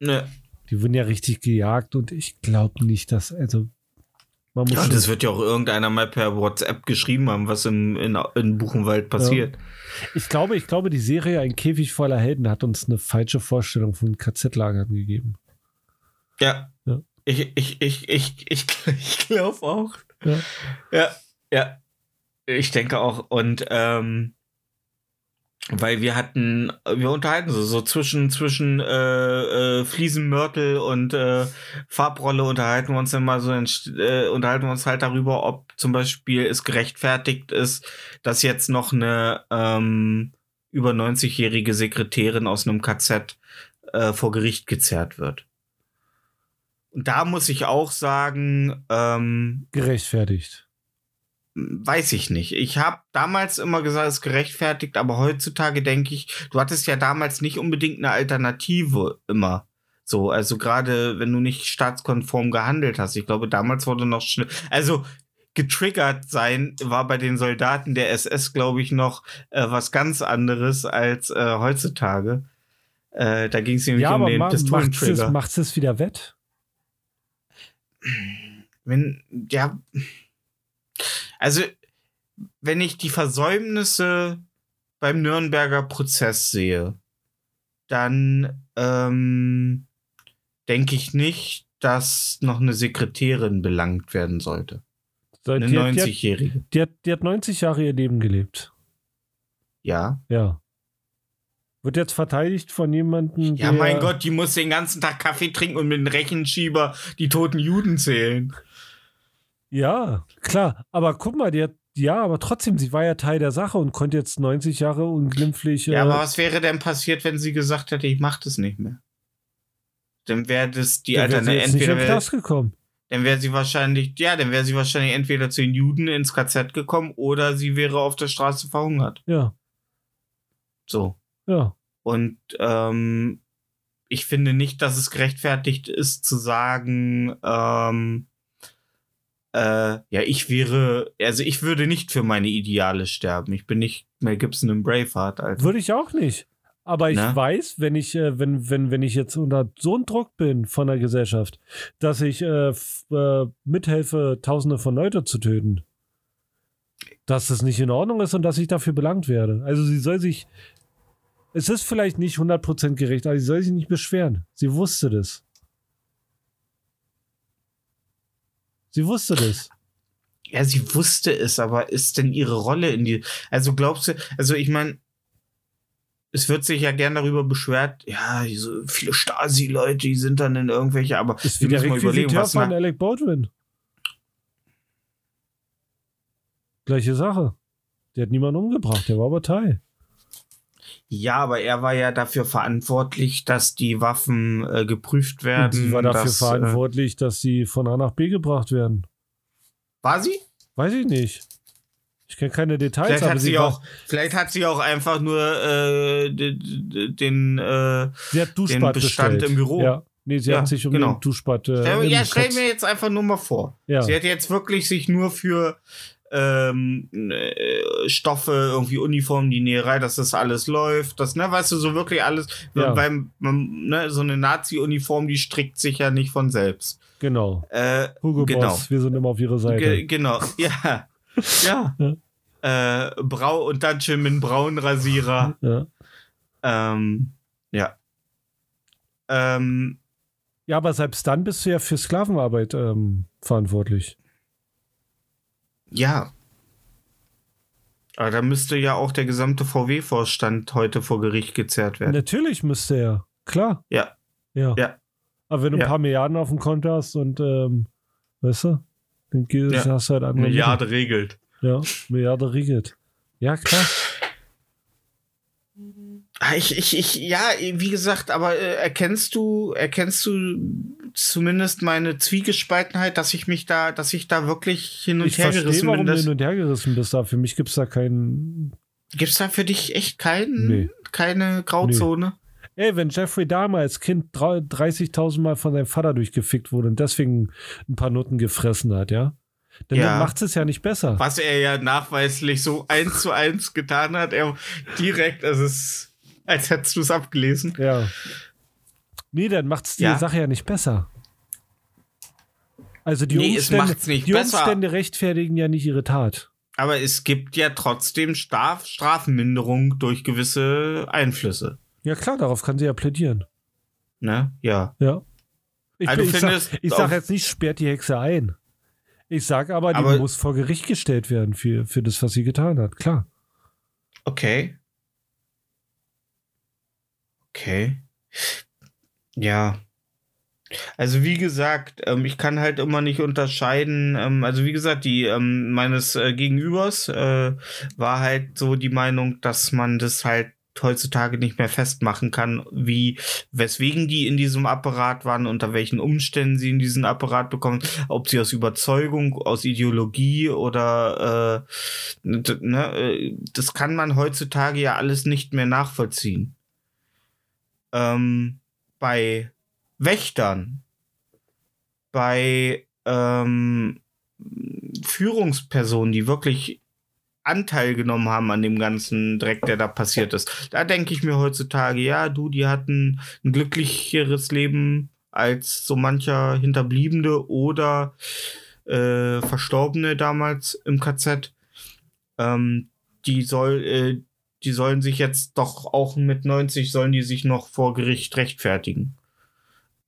Ne. Die wurden ja richtig gejagt und ich glaube nicht, dass, also man muss. Ja, das wird ja auch irgendeiner mal per WhatsApp geschrieben haben, was im, in, in Buchenwald passiert. Ja. Ich glaube, ich glaube, die Serie Ein Käfig voller Helden hat uns eine falsche Vorstellung von KZ-Lagern gegeben. Ja. ja. Ich, ich, ich, ich, ich, ich glaube auch. Ja. ja, ja. Ich denke auch. Und ähm, weil wir hatten, wir unterhalten so, so zwischen, zwischen äh, äh, Fliesenmörtel und äh, Farbrolle unterhalten wir uns immer so, äh, unterhalten wir uns halt darüber, ob zum Beispiel es gerechtfertigt ist, dass jetzt noch eine ähm, über 90-jährige Sekretärin aus einem KZ äh, vor Gericht gezerrt wird. Und da muss ich auch sagen, ähm, gerechtfertigt. Weiß ich nicht. Ich habe damals immer gesagt, es ist gerechtfertigt, aber heutzutage denke ich, du hattest ja damals nicht unbedingt eine Alternative immer. So, also gerade wenn du nicht staatskonform gehandelt hast. Ich glaube, damals wurde noch schnell. Also getriggert sein war bei den Soldaten der SS, glaube ich, noch äh, was ganz anderes als äh, heutzutage. Äh, da ging es nämlich ja, um den Pistolentrigger. Macht es wieder wett? wenn, ja, also, wenn ich die Versäumnisse beim Nürnberger Prozess sehe, dann ähm, denke ich nicht, dass noch eine Sekretärin belangt werden sollte. Eine 90-Jährige. Die, die, die, hat 90 Jahre ihr Leben gelebt. Ja. Ja. Wird jetzt verteidigt von jemandem. Ja, mein Gott, die muss den ganzen Tag Kaffee trinken und mit dem Rechenschieber die toten Juden zählen. Ja, klar. Aber guck mal, die hat, ja, aber trotzdem, sie war ja Teil der Sache und konnte jetzt 90 Jahre unglimpflich. Ja, äh, aber was wäre denn passiert, wenn sie gesagt hätte, ich mach das nicht mehr? Dann wäre das die Alternative. Entweder wäre gekommen. Dann wäre sie wahrscheinlich, ja, dann wäre sie wahrscheinlich entweder zu den Juden ins KZ gekommen oder sie wäre auf der Straße verhungert. Ja. So. Ja. Und ähm, ich finde nicht, dass es gerechtfertigt ist zu sagen, ähm, äh, ja, ich wäre, also ich würde nicht für meine Ideale sterben. Ich bin nicht Mel Gibson im Braveheart, Alter. Würde ich auch nicht. Aber ich Na? weiß, wenn ich, äh, wenn, wenn, wenn ich jetzt unter so einem Druck bin von der Gesellschaft, dass ich äh, äh, mithelfe, Tausende von Leute zu töten, dass das nicht in Ordnung ist und dass ich dafür belangt werde. Also sie soll sich es ist vielleicht nicht 100% gerecht, aber sie soll sich nicht beschweren. Sie wusste das. Sie wusste das. Ja, sie wusste es, aber ist denn ihre Rolle in die. Also glaubst du, also ich meine, es wird sich ja gern darüber beschwert, ja, so viele Stasi-Leute, die sind dann in irgendwelche, aber ist wie der mal überlegen, was von Alec Baldwin. Gleiche Sache. Der hat niemanden umgebracht, der war aber Teil. Ja, aber er war ja dafür verantwortlich, dass die Waffen äh, geprüft werden. Sie war dafür dass, äh, verantwortlich, dass sie von A nach B gebracht werden. War sie? Weiß ich nicht. Ich kenne keine Details. Vielleicht hat sie, sie auch, vielleicht hat sie auch einfach nur äh, den, äh, sie hat den Bestand bestellt. im Büro. Ja. Nee, sie ja, hat sich um genau. den Duschbad. Äh, ja, stell mir jetzt einfach nur mal vor. Ja. Sie hat jetzt wirklich sich nur für ähm, äh, Stoffe, irgendwie Uniformen, die Näherei, dass das alles läuft. Das, ne, weißt du, so wirklich alles. Ja. Weil man, ne, so eine Nazi-Uniform, die strickt sich ja nicht von selbst. Genau. Äh, Hugo genau. Boss, wir sind immer auf ihrer Seite. Ge genau, ja. ja. Äh, Brau und dann schön mit einem braunen Rasierer. ja. Ähm, ja. Ähm, ja, aber selbst dann bist du ja für Sklavenarbeit ähm, verantwortlich. Ja. Aber da müsste ja auch der gesamte VW-Vorstand heute vor Gericht gezerrt werden. Natürlich müsste er. Klar. Ja. Ja. Ja. Aber wenn du Ja. ein paar Milliarden auf dem Konto hast und, ähm, weißt du, dann Ja. hast du halt andere Milliarde regelt. Mittel. Ja, Milliarde regelt. Ja, klar. Ah, Ich, ich, ich, ja, wie gesagt, aber äh, erkennst du, erkennst du zumindest meine Zwiegespaltenheit, dass ich mich da, dass ich da wirklich hin und Ich her verstehe, gerissen warum bin. hin und her gerissen bist. Da für mich gibt es da keinen. gibt's da für dich echt keinen, Nee. keine Grauzone? Ey, wenn Jeffrey Dahmer als Kind drei- 30.000 Mal von seinem Vater durchgefickt wurde und deswegen ein paar Nutten gefressen hat, ja? Dann Ja. macht es ja nicht besser. Was er ja nachweislich so eins zu eins getan hat, er direkt, es ist, als hättest du es abgelesen. Ja. Nee, dann macht es die Ja. Sache ja nicht besser. Also die, Nee, Umstände, die. Umstände rechtfertigen ja nicht ihre Tat. Aber es gibt ja trotzdem Straf Strafminderung durch gewisse Einflüsse. Ja klar, darauf kann sie ja plädieren. Ne? Ja. Ja. Ich, Also bin- ich, sag, ich sag jetzt nicht, sperrt die Hexe ein. Ich sag aber, die Aber- muss vor Gericht gestellt werden für, für das, was sie getan hat. Klar. Okay. Okay. Ja. Also wie gesagt, ähm, ich kann halt immer nicht unterscheiden. Ähm, also wie gesagt, die ähm, meines äh, Gegenübers äh, war halt so die Meinung, dass man das halt heutzutage nicht mehr festmachen kann, wie weswegen die in diesem Apparat waren, unter welchen Umständen sie in diesen Apparat bekommen, ob sie aus Überzeugung, aus Ideologie oder äh, ne, äh, das kann man heutzutage ja alles nicht mehr nachvollziehen. Ähm, bei Wächtern, bei ähm, Führungspersonen, die wirklich Anteil genommen haben an dem ganzen Dreck, der da passiert ist. Da denke ich mir heutzutage, ja, du, die hatten ein glücklicheres Leben als so mancher Hinterbliebene oder äh, Verstorbene damals im KZ. Ähm, die soll, äh, die sollen sich jetzt doch auch mit 90 sollen die sich noch vor Gericht rechtfertigen.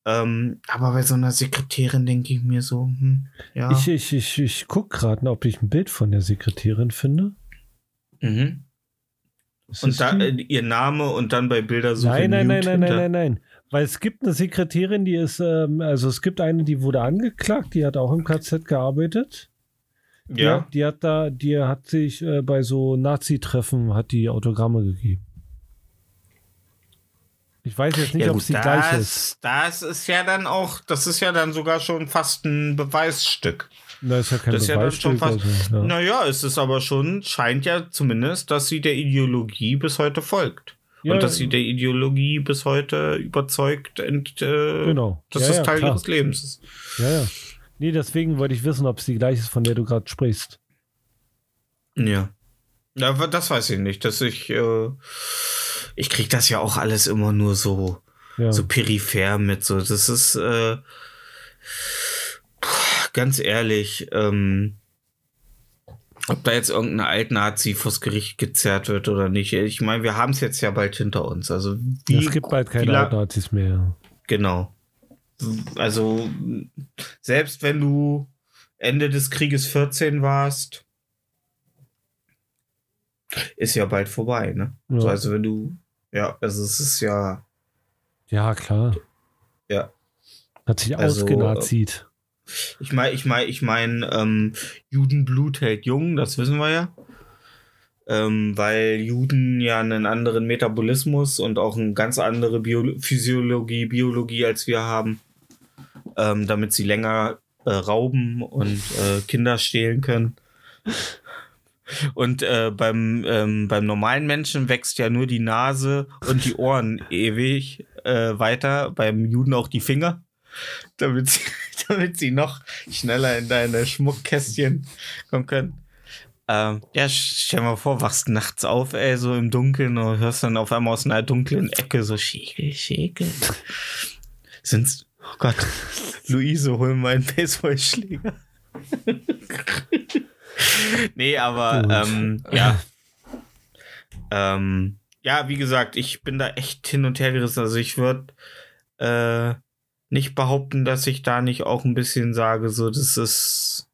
Ähm, aber bei so einer Sekretärin denke ich mir so, hm, ja. Ich, ich, ich, ich guck gerade, ob ich ein Bild von der Sekretärin finde. mhm. Ist Und da äh, ihr Name und dann bei Bildersuche. Nein, nein, nein, nein, nein, hinter- nein, nein. Weil es gibt eine Sekretärin, die ist, ähm, also es gibt eine, die wurde angeklagt, die hat auch im KZ gearbeitet. Ja. hat- die hat da, die hat sich äh, bei so Nazi-Treffen hat die Autogramme gegeben. Ich weiß jetzt nicht, ja, ob die gleiche ist. das, ist ja dann auch, das ist ja dann sogar schon fast ein Beweisstück. Das ist ja kein das ist ja dann schon Beweisstück. fast- also, ja. Naja, es ist aber schon, scheint ja zumindest, dass sie der Ideologie bis heute folgt. Ja, und dass sie der Ideologie bis heute überzeugt und äh, Genau. dass Ja, das ja, Teil klar. ihres Lebens ist. Ja, ja. Nee, deswegen wollte ich wissen, ob es die gleiche ist, von der du gerade sprichst. Ja. Ja, aber das weiß ich nicht, dass ich, äh, ich krieg das ja auch alles immer nur so, Ja. so peripher mit, so, das ist, äh, ganz ehrlich, ähm, ob da jetzt irgendein Altnazi vors Gericht gezerrt wird oder nicht. Ich meine, wir haben es jetzt ja bald hinter uns. Also wie es gibt bald keine Altnazis mehr. Genau. Also, selbst wenn du Ende des Krieges 14 warst, ist ja bald vorbei, ne? Ja. So, also wenn du, ja, also es ist ja, Ja, klar. ja. Hat sich Also, ausgenazit. Ich meine, ich meine, ich meine, ähm, Judenblut hält jung, das wissen wir ja. Ähm, weil Juden ja einen anderen Metabolismus und auch eine ganz andere Bio Physiologie, Biologie als wir haben, ähm, damit sie länger äh, rauben und äh, Kinder stehlen können. Und äh, beim, ähm, beim normalen Menschen wächst ja nur die Nase und die Ohren ewig äh, weiter, beim Juden auch die Finger, damit sie, damit sie noch schneller in deine Schmuckkästchen kommen können. Ähm, ja, stell mal vor, wachst nachts auf, ey, so im Dunkeln und hörst dann auf einmal aus einer dunklen Ecke so Schäkel, Schäkel. Sind's, oh Gott, Luise, hol mal einen Baseballschläger. nee, aber, ähm, ja. Ähm, ja, wie gesagt, ich bin da echt hin und her gerissen. Also ich würde äh, nicht behaupten, dass ich da nicht auch ein bisschen sage, so, das ist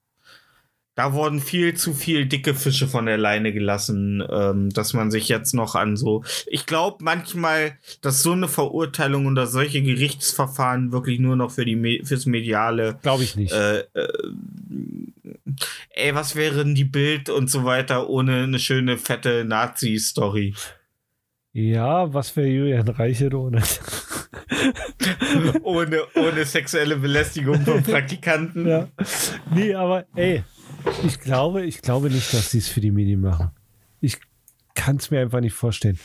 da wurden viel zu viel dicke Fische von der Leine gelassen, ähm, dass man sich jetzt noch an so. Ich glaube manchmal, dass so eine Verurteilung unter solche Gerichtsverfahren wirklich nur noch für die fürs mediale. Glaube ich nicht. Äh, äh, ey, was wären die Bild und so weiter ohne eine schöne fette Nazi-Story? Ja, was wäre Julian Reichelt ohne? ohne, ohne sexuelle Belästigung von Praktikanten. Ja. Nee, aber ey, ich glaube, ich glaube nicht, dass sie es für die Medien machen. Ich kann es mir einfach nicht vorstellen.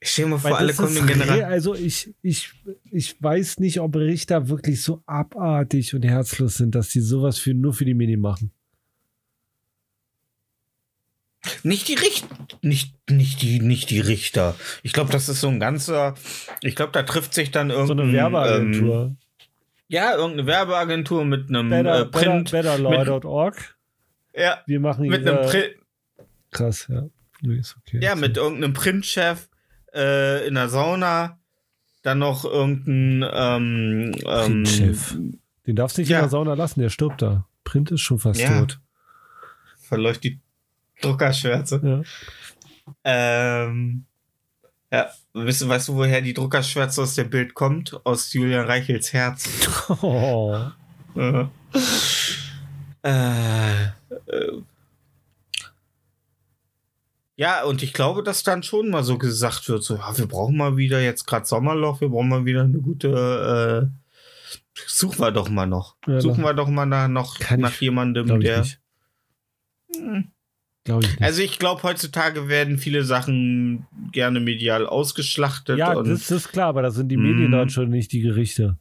Ich stelle mir vor, alle kommen in General. Also ich, ich, ich weiß nicht, ob Richter wirklich so abartig und herzlos sind, dass sie sowas für, nur für die Medien machen. Nicht die Richter, nicht, nicht die, nicht die Richter. Ich glaube, das ist so ein ganzer, ich glaube, da trifft sich dann irgendein. So eine Werbeagentur. Ähm, ja, irgendeine Werbeagentur mit einem better, äh, Print. Better, betterlaw.org. Ja. Wir machen mit einem Print. Krass, ja. Nee, ist okay. Ja, mit irgendeinem Printchef äh, in der Sauna. Dann noch irgendein ähm, ähm, Printchef. Den darfst du nicht ja. in der Sauna lassen, der stirbt da. Print ist schon fast ja. tot. Verläuft die Druckerschwärze. Ja. Ähm, ja, weißt, weißt du, woher die Druckerschwärze aus dem Bild kommt? Aus Julian Reichels Herz. Oh. äh, äh, ja, und ich glaube, dass dann schon mal so gesagt wird, so, ja, wir brauchen mal wieder jetzt gerade Sommerloch, wir brauchen mal wieder eine gute, äh, suchen wir doch mal noch. Ja, suchen wir doch mal nach, noch nach jemandem, der. Hm. Glaube ich nicht. Also ich glaube, heutzutage werden viele Sachen gerne medial ausgeschlachtet. Ja, das ist klar, aber da sind die Medien dann schon nicht die Gerichte.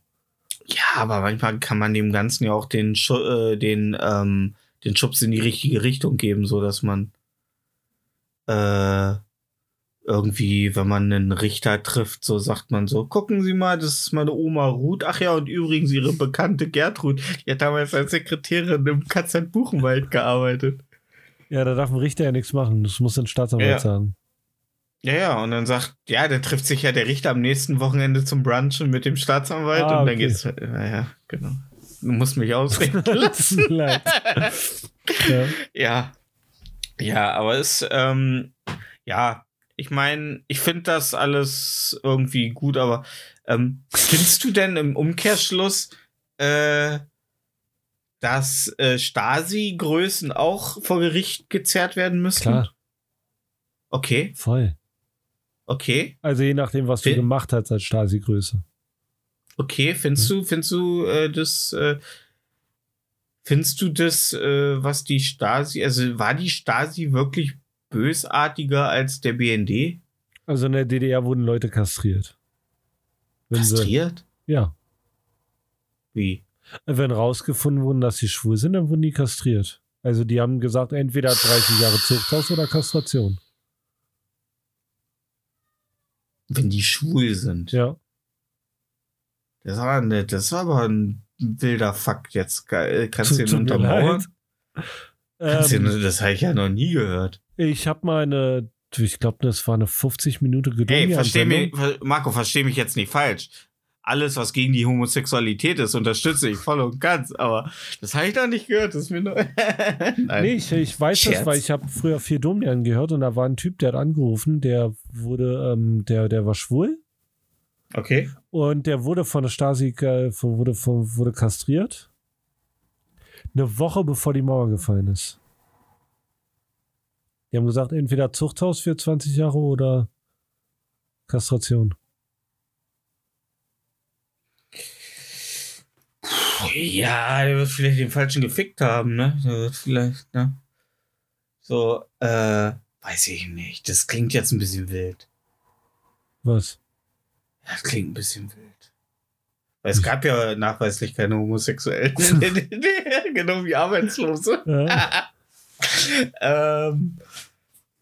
Ja, aber manchmal kann man dem Ganzen ja auch den, äh, den, ähm, den Schubs in die richtige Richtung geben, so dass man äh, irgendwie, wenn man einen Richter trifft, so sagt man so, gucken Sie mal, das ist meine Oma Ruth. Ach ja, und übrigens ihre bekannte Gertrud, die hat damals als Sekretärin im KZ Buchenwald gearbeitet. Ja, da darf ein Richter ja nichts machen. Das muss ein Staatsanwalt ja. sagen. Ja, ja, und dann sagt, ja, dann trifft sich ja der Richter am nächsten Wochenende zum Brunchen mit dem Staatsanwalt ah, und dann okay. geht's, naja, genau. Du musst mich ausreden lassen. Ja. ja. Ja, aber es, ähm, ja, ich meine, ich finde das alles irgendwie gut, aber ähm, findest du denn im Umkehrschluss, äh, dass äh, Stasi-Größen auch vor Gericht gezerrt werden müssen? Klar. Okay. Voll. Okay. Also je nachdem, was Fin du gemacht hast als Stasi-Größe. Okay, findest ja. du, findest du äh, das, äh, findest du das, äh, was die Stasi, also war die Stasi wirklich bösartiger als der BND? Also in der DDR wurden Leute kastriert. Wenn kastriert? Sie, ja. Wie? Wenn rausgefunden wurden, dass sie schwul sind, dann wurden die kastriert. Also die haben gesagt, entweder 30 Jahre Zuchthaus oder Kastration. Wenn die schwul sind. Ja. Das war, eine, das war aber ein wilder Fakt jetzt. Äh, kannst du den untermauern? Ähm, das habe ich ja noch nie gehört. Ich habe mal eine, ich glaube, das war eine 50 Minuten Geduld. Ey, versteh mich, Marco, versteh mich jetzt nicht falsch alles, was gegen die Homosexualität ist, unterstütze ich voll und ganz. Aber das habe ich da nicht gehört. Das ist mir Nein. Nee, ich, ich weiß Scherz. das, weil ich habe früher vier Domian gehört und da war ein Typ, der hat angerufen, der wurde, ähm, der, der war schwul. Okay. Und der wurde von der Stasi, äh, wurde, von, wurde kastriert. Eine Woche bevor die Mauer gefallen ist. Die haben gesagt, entweder Zuchthaus für 20 Jahre oder Kastration. Ja, der wird vielleicht den falschen gefickt haben, ne? Der wird vielleicht, ne? So, äh, weiß ich nicht. Das klingt jetzt ein bisschen wild. Was? Das klingt ein bisschen wild. Weil es gab ja nachweislich keine Homosexuellen genau wie Arbeitslose. Ja. ähm,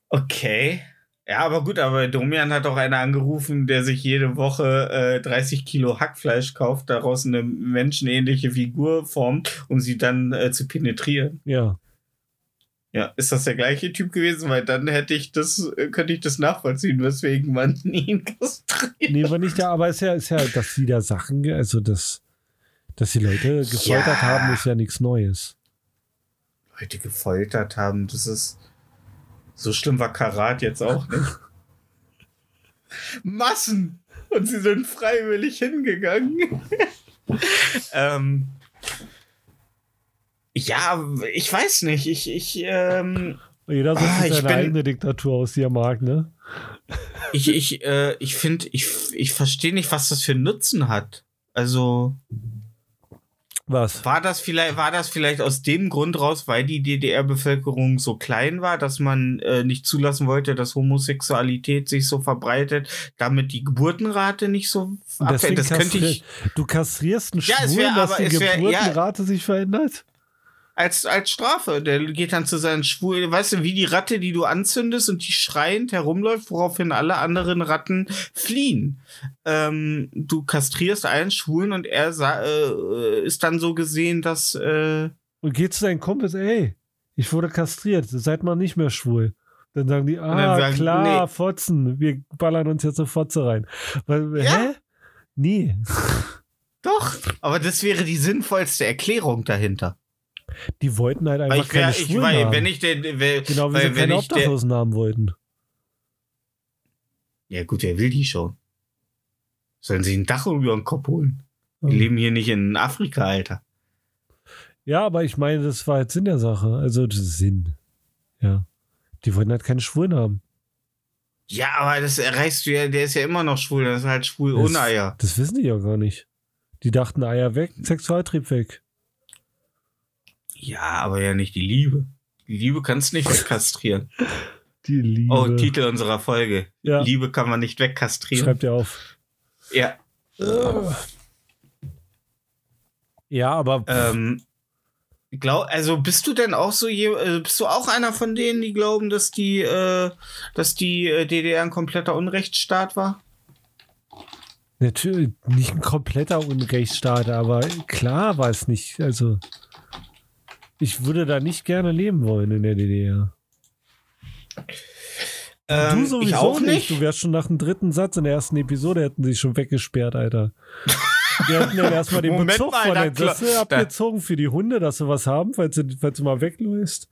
okay. Ja, aber gut, aber Domian hat auch einer angerufen, der sich jede Woche äh, 30 Kilo Hackfleisch kauft, daraus eine menschenähnliche Figur formt, um sie dann äh, zu penetrieren. Ja. Ja, ist das der gleiche Typ gewesen? Weil dann hätte ich das, äh, könnte ich das nachvollziehen, weswegen man ihn kastriert. Nee, war nicht ja, aber ist ja, ist ja, dass sie da Sachen, also das, dass die Leute gefoltert ja. haben, ist ja nichts Neues. Leute gefoltert haben, das ist. So schlimm war Karat jetzt auch nicht. Massen! Und sie sind freiwillig hingegangen. ähm, ja, ich weiß nicht. Ich, ich, ähm, Jeder sucht ah, seine bin, eigene Diktatur aus, die er mag, ne? Ich, ich, äh, ich finde, ich, ich verstehe nicht, was das für einen Nutzen hat. Also. Was? War das vielleicht, war das vielleicht aus dem Grund raus, weil die DDR-Bevölkerung so klein war, dass man äh, nicht zulassen wollte, dass Homosexualität sich so verbreitet, damit die Geburtenrate nicht so abfällt? Das könnte ich. Du kastrierst einen Schwulen, ja, wär, dass die Geburtenrate ja, sich verändert? Als, als Strafe. Der geht dann zu seinen Schwulen, weißt du, wie die Ratte, die du anzündest und die schreiend herumläuft, woraufhin alle anderen Ratten fliehen. Ähm, du kastrierst einen Schwulen und er äh, ist dann so gesehen, dass. Äh und geht zu deinen Kumpels, ey, ich wurde kastriert, seid mal nicht mehr schwul. Dann sagen die, ah, sagen, klar, nee. Fotzen, wir ballern uns jetzt eine Fotze rein. Weil, ja. Hä? Nie. Doch, aber das wäre die sinnvollste Erklärung dahinter. Die wollten halt einfach wär, keine Schwulen weil, haben. Wenn ich den, wenn, genau wie weil, sie keine Obdachlosen haben wollten. Ja gut, wer will die schon? Sollen sie ein Dach über den Kopf holen? Wir hm. leben hier nicht in Afrika, Alter. Ja, aber ich meine, das war halt Sinn der Sache. Also das ist Sinn. Ja. Die wollten halt keine Schwulen haben. Ja, aber das erreichst du ja, der ist ja immer noch schwul, das ist halt schwul das, ohne Eier. Das wissen die ja gar nicht. Die dachten Eier weg, Sexualtrieb weg. Ja, aber ja nicht die Liebe. Die Liebe kannst du nicht wegkastrieren. Die Liebe. Oh, Titel unserer Folge. Ja. Liebe kann man nicht wegkastrieren. Schreibt ihr auf. Ja. Ja, aber. Ähm, glaub, also bist du denn auch so je, äh, bist du auch einer von denen, die glauben, dass die, äh, dass die äh, DDR ein kompletter Unrechtsstaat war? Natürlich nicht ein kompletter Unrechtsstaat, aber klar war es nicht. Also ich würde da nicht gerne leben wollen in der DDR. Ähm, du sowieso auch nicht. nicht. Du wärst schon nach dem dritten Satz in der ersten Episode hätten sie schon weggesperrt, Alter. Wir hätten ja erstmal den Moment Bezug mal, von den Sessel abgezogen für die Hunde, dass du was haben, falls du, falls du mal wegläufst.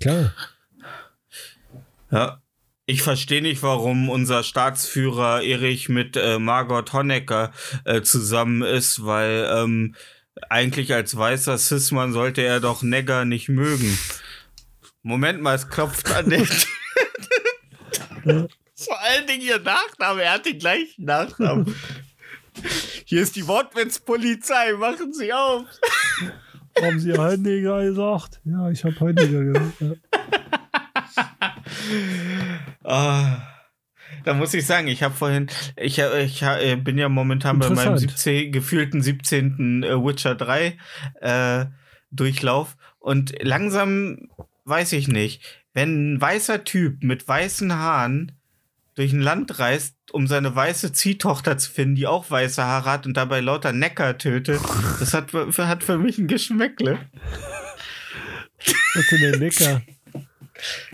Klar. Ja. Ich verstehe nicht, warum unser Staatsführer Erich mit äh, Margot Honecker äh, zusammen ist, weil ähm, eigentlich als weißer Cis-Mann sollte er doch Negger nicht mögen. Moment mal, es klopft an den. Vor allen Dingen ihr Nachname, er hat den gleichen Nachnamen. Hier ist die Wortwitzpolizei, machen Sie auf. Haben Sie Heiniger gesagt? Ja, ich habe Heiniger gesagt. Ja. ah da muss ich sagen, ich habe vorhin, ich, ich, ich bin ja momentan bei meinem 17, gefühlten 17. Äh, Witcher 3 äh, Durchlauf und langsam weiß ich nicht, wenn ein weißer Typ mit weißen Haaren durch ein Land reist, um seine weiße Ziehtochter zu finden, die auch weiße Haare hat und dabei lauter Neckar tötet, das hat, hat für mich ein Geschmäckle. Was sind denn Neckar?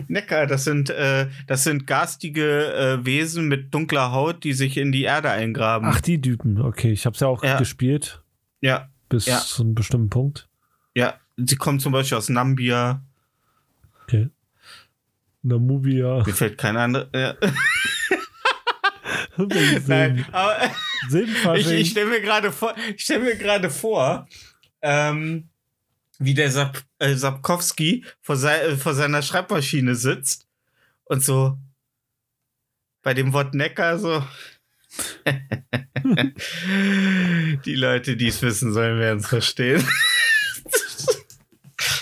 Neckar, das sind, äh, das sind garstige äh, Wesen mit dunkler Haut, die sich in die Erde eingraben. Ach, die Typen, okay. Ich hab's ja auch ja. gespielt. Ja. Bis ja. zu einem bestimmten Punkt. Ja, sie kommen zum Beispiel aus Nambia. Okay. Namubia. Mir fällt kein anderer. Ja. Nein, aber ich, ich stelle mir gerade vor, ich stelle mir gerade vor, ähm, wie der Sap äh, Sapkowski vor, sei äh, vor seiner Schreibmaschine sitzt und so bei dem Wort Neckar so. die Leute, die es wissen sollen, werden es verstehen.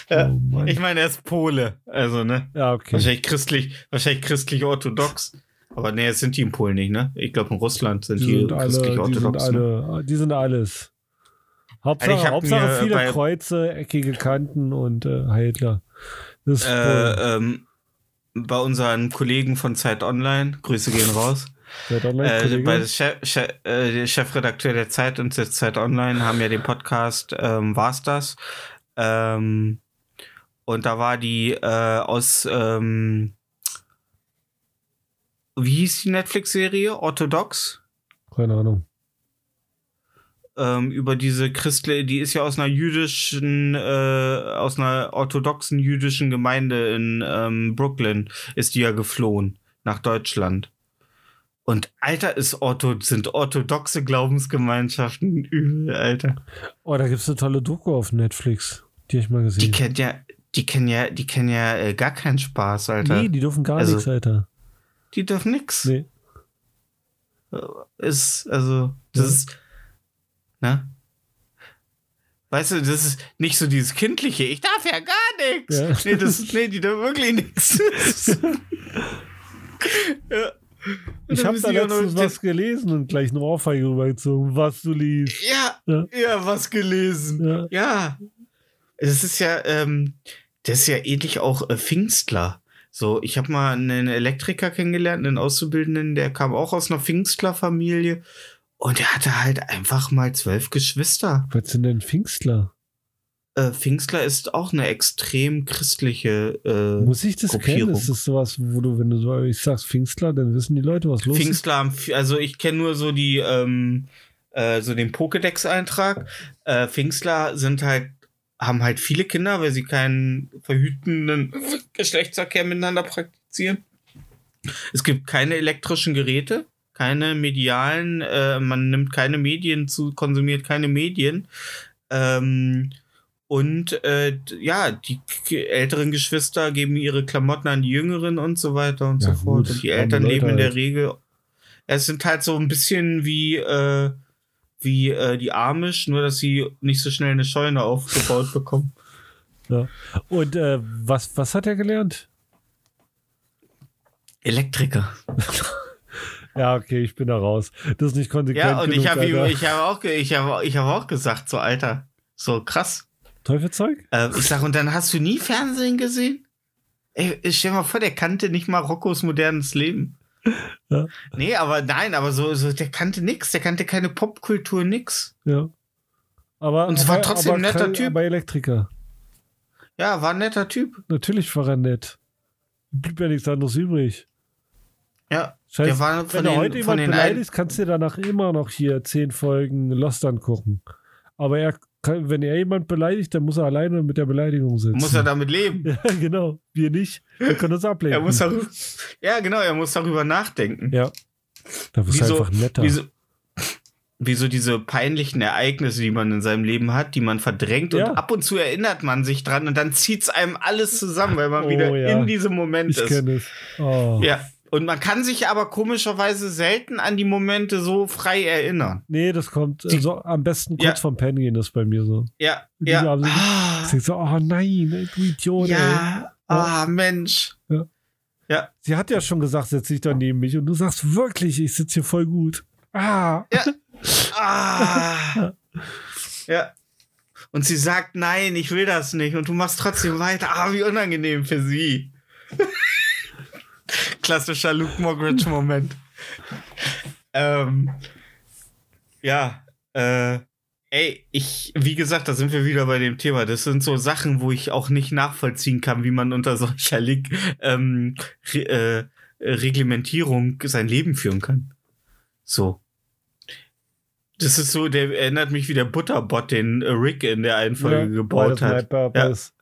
ja, oh ich meine, er ist Pole, also ne? Ja, okay. Wahrscheinlich christlich, wahrscheinlich christlich orthodox. Aber nee, es sind die in Polen nicht, ne? Ich glaube, in Russland sind die, die sind christlich alle, orthodox. Die sind, alle, die sind alles. Hauptsache, Also Hauptsache viele bei- Kreuze, eckige Kanten und äh, Heidler. Das ist. Äh, ähm, bei unseren Kollegen von Zeit Online, Grüße gehen raus. Seid online, Äh, bei der, Chef, Chef, äh, der Chefredakteur der Zeit und der Zeit Online haben ja den Podcast ähm, War's das? Ähm, und da war die äh, aus ähm, wie hieß die Netflix-Serie? Orthodox? Keine Ahnung. Ähm, über diese Christle, die ist ja aus einer jüdischen, äh, aus einer orthodoxen jüdischen Gemeinde in ähm, Brooklyn, ist die ja geflohen nach Deutschland. Und Alter, ist Ortho, sind orthodoxe Glaubensgemeinschaften übel, Alter. Oh, da gibt es eine tolle Doku auf Netflix. Die ich mal Die gesehen. kennen ja, die kennen ja, die kennen ja äh, gar keinen Spaß, Alter. nee, die dürfen gar Also- nichts, Alter. Die dürfen nix. Nee. ist, also, das Ja. ist, ne? Weißt du, das ist nicht so dieses kindliche, ich darf ja gar nichts. Ja. Nee, das ist, nee, die dürfen wirklich nichts. ja. Ich habe da letztens was gelesen und gleich eine Ohrfeige rübergezogen, was du liest. Ja, Ja. ja, was gelesen. Ja. Ja. Das ist ja, ähm, das ist ja ähnlich auch äh, Pfingstler. So, ich habe mal einen Elektriker kennengelernt, einen Auszubildenden, der kam auch aus einer Pfingstler-Familie und der hatte halt einfach mal zwölf Geschwister. Was sind denn Pfingstler? Äh, Pfingstler ist auch eine extrem christliche äh, Muss ich das kennen? Gruppierung. Ist das sowas, wo du, wenn du so ich sagst Pfingstler, dann wissen die Leute, was los ist? Pfingstler, haben vi- also ich kenne nur so die, ähm, äh, so den Pokédex-Eintrag. Äh, Pfingstler sind halt, haben halt viele Kinder, weil sie keinen verhütenden Geschlechtsverkehr miteinander praktizieren. Es gibt keine elektrischen Geräte, keine medialen, äh, man nimmt keine Medien zu, konsumiert keine Medien. Ähm, und äh, ja, die älteren Geschwister geben ihre Klamotten an die jüngeren und so weiter und Ja, so fort. gut, Und die Eltern leben in der halt. Regel. Es sind halt so ein bisschen wie, äh, wie äh, die Amish, nur dass sie nicht so schnell eine Scheune aufgebaut bekommen. Und äh, was, was hat er gelernt? Elektriker. Ja, okay, ich bin da raus. Das ist nicht konsequent. Ja, und ich genug, habe ich hab auch, ich hab, ich hab auch gesagt, so Alter, so krass. Teufelzeug? Äh, ich sag, und dann hast du nie Fernsehen gesehen? Ey, stell mal vor, der kannte nicht mal Roccos modernes Leben. Ja. Nee, aber nein, aber so, so, der kannte nix, der kannte keine Popkultur, nix. Ja. Aber, Und es war aber, trotzdem ein netter kein- Typ. Aber Elektriker. Ja, war ein netter Typ. Natürlich war er nett. Blieb ja nichts anderes übrig. Ja, Scheiße, der war von wenn du den, heute von jemand den beleidigst, kannst du dir danach immer noch hier zehn Folgen Lost angucken. Aber er wenn er jemand beleidigt, dann muss er alleine mit der Beleidigung sitzen. muss er damit leben. Ja, genau. Wir nicht. Wir können uns ablenken. Er muss darüber, ja, genau, er muss darüber nachdenken. ja. Da du Wieso- einfach netter. Wieso, wieso diese peinlichen Ereignisse, die man in seinem Leben hat, die man verdrängt Ja. und ab und zu erinnert man sich dran und dann zieht's einem alles zusammen, weil man Oh, wieder ja. in diesem Moment ich ist. kenne es. Oh. Ja. Und man kann sich aber komischerweise selten an die Momente so frei erinnern. Nee, das kommt Die- also am besten kurz Ja. Pennen gehen, das bei mir so. Ja, Die ja. haben so- Ah, so, oh nein, du Idiot, ey. ja, ah, Mensch. Sie hat ja schon gesagt, setz dich da neben mich und du sagst wirklich, ich sitze hier voll gut. Ah, Ah. ja. Und sie sagt, nein, ich will das nicht. Und du machst trotzdem weiter. Ah, wie unangenehm für sie. Klassischer Luke Moggridge-Moment. ähm, ja, äh, ey, ich, wie gesagt, da sind wir wieder bei dem Thema. Das sind so Sachen, wo ich auch nicht nachvollziehen kann, wie man unter solcher Leg ähm, Re äh, Reglementierung sein Leben führen kann. So. Das ist so, der erinnert mich wie der Butterbot, den Rick in der einen Folge gebaut weil das hat. ist.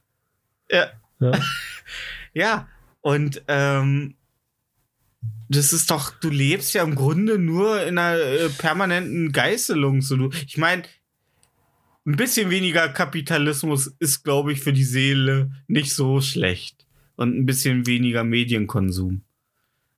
Ja. Ja. Ja, und ähm, das ist doch, du lebst ja im Grunde nur in einer äh, permanenten Geißelung. So, du, ich meine, ein bisschen weniger Kapitalismus ist, glaube ich, für die Seele nicht so schlecht. Und ein bisschen weniger Medienkonsum.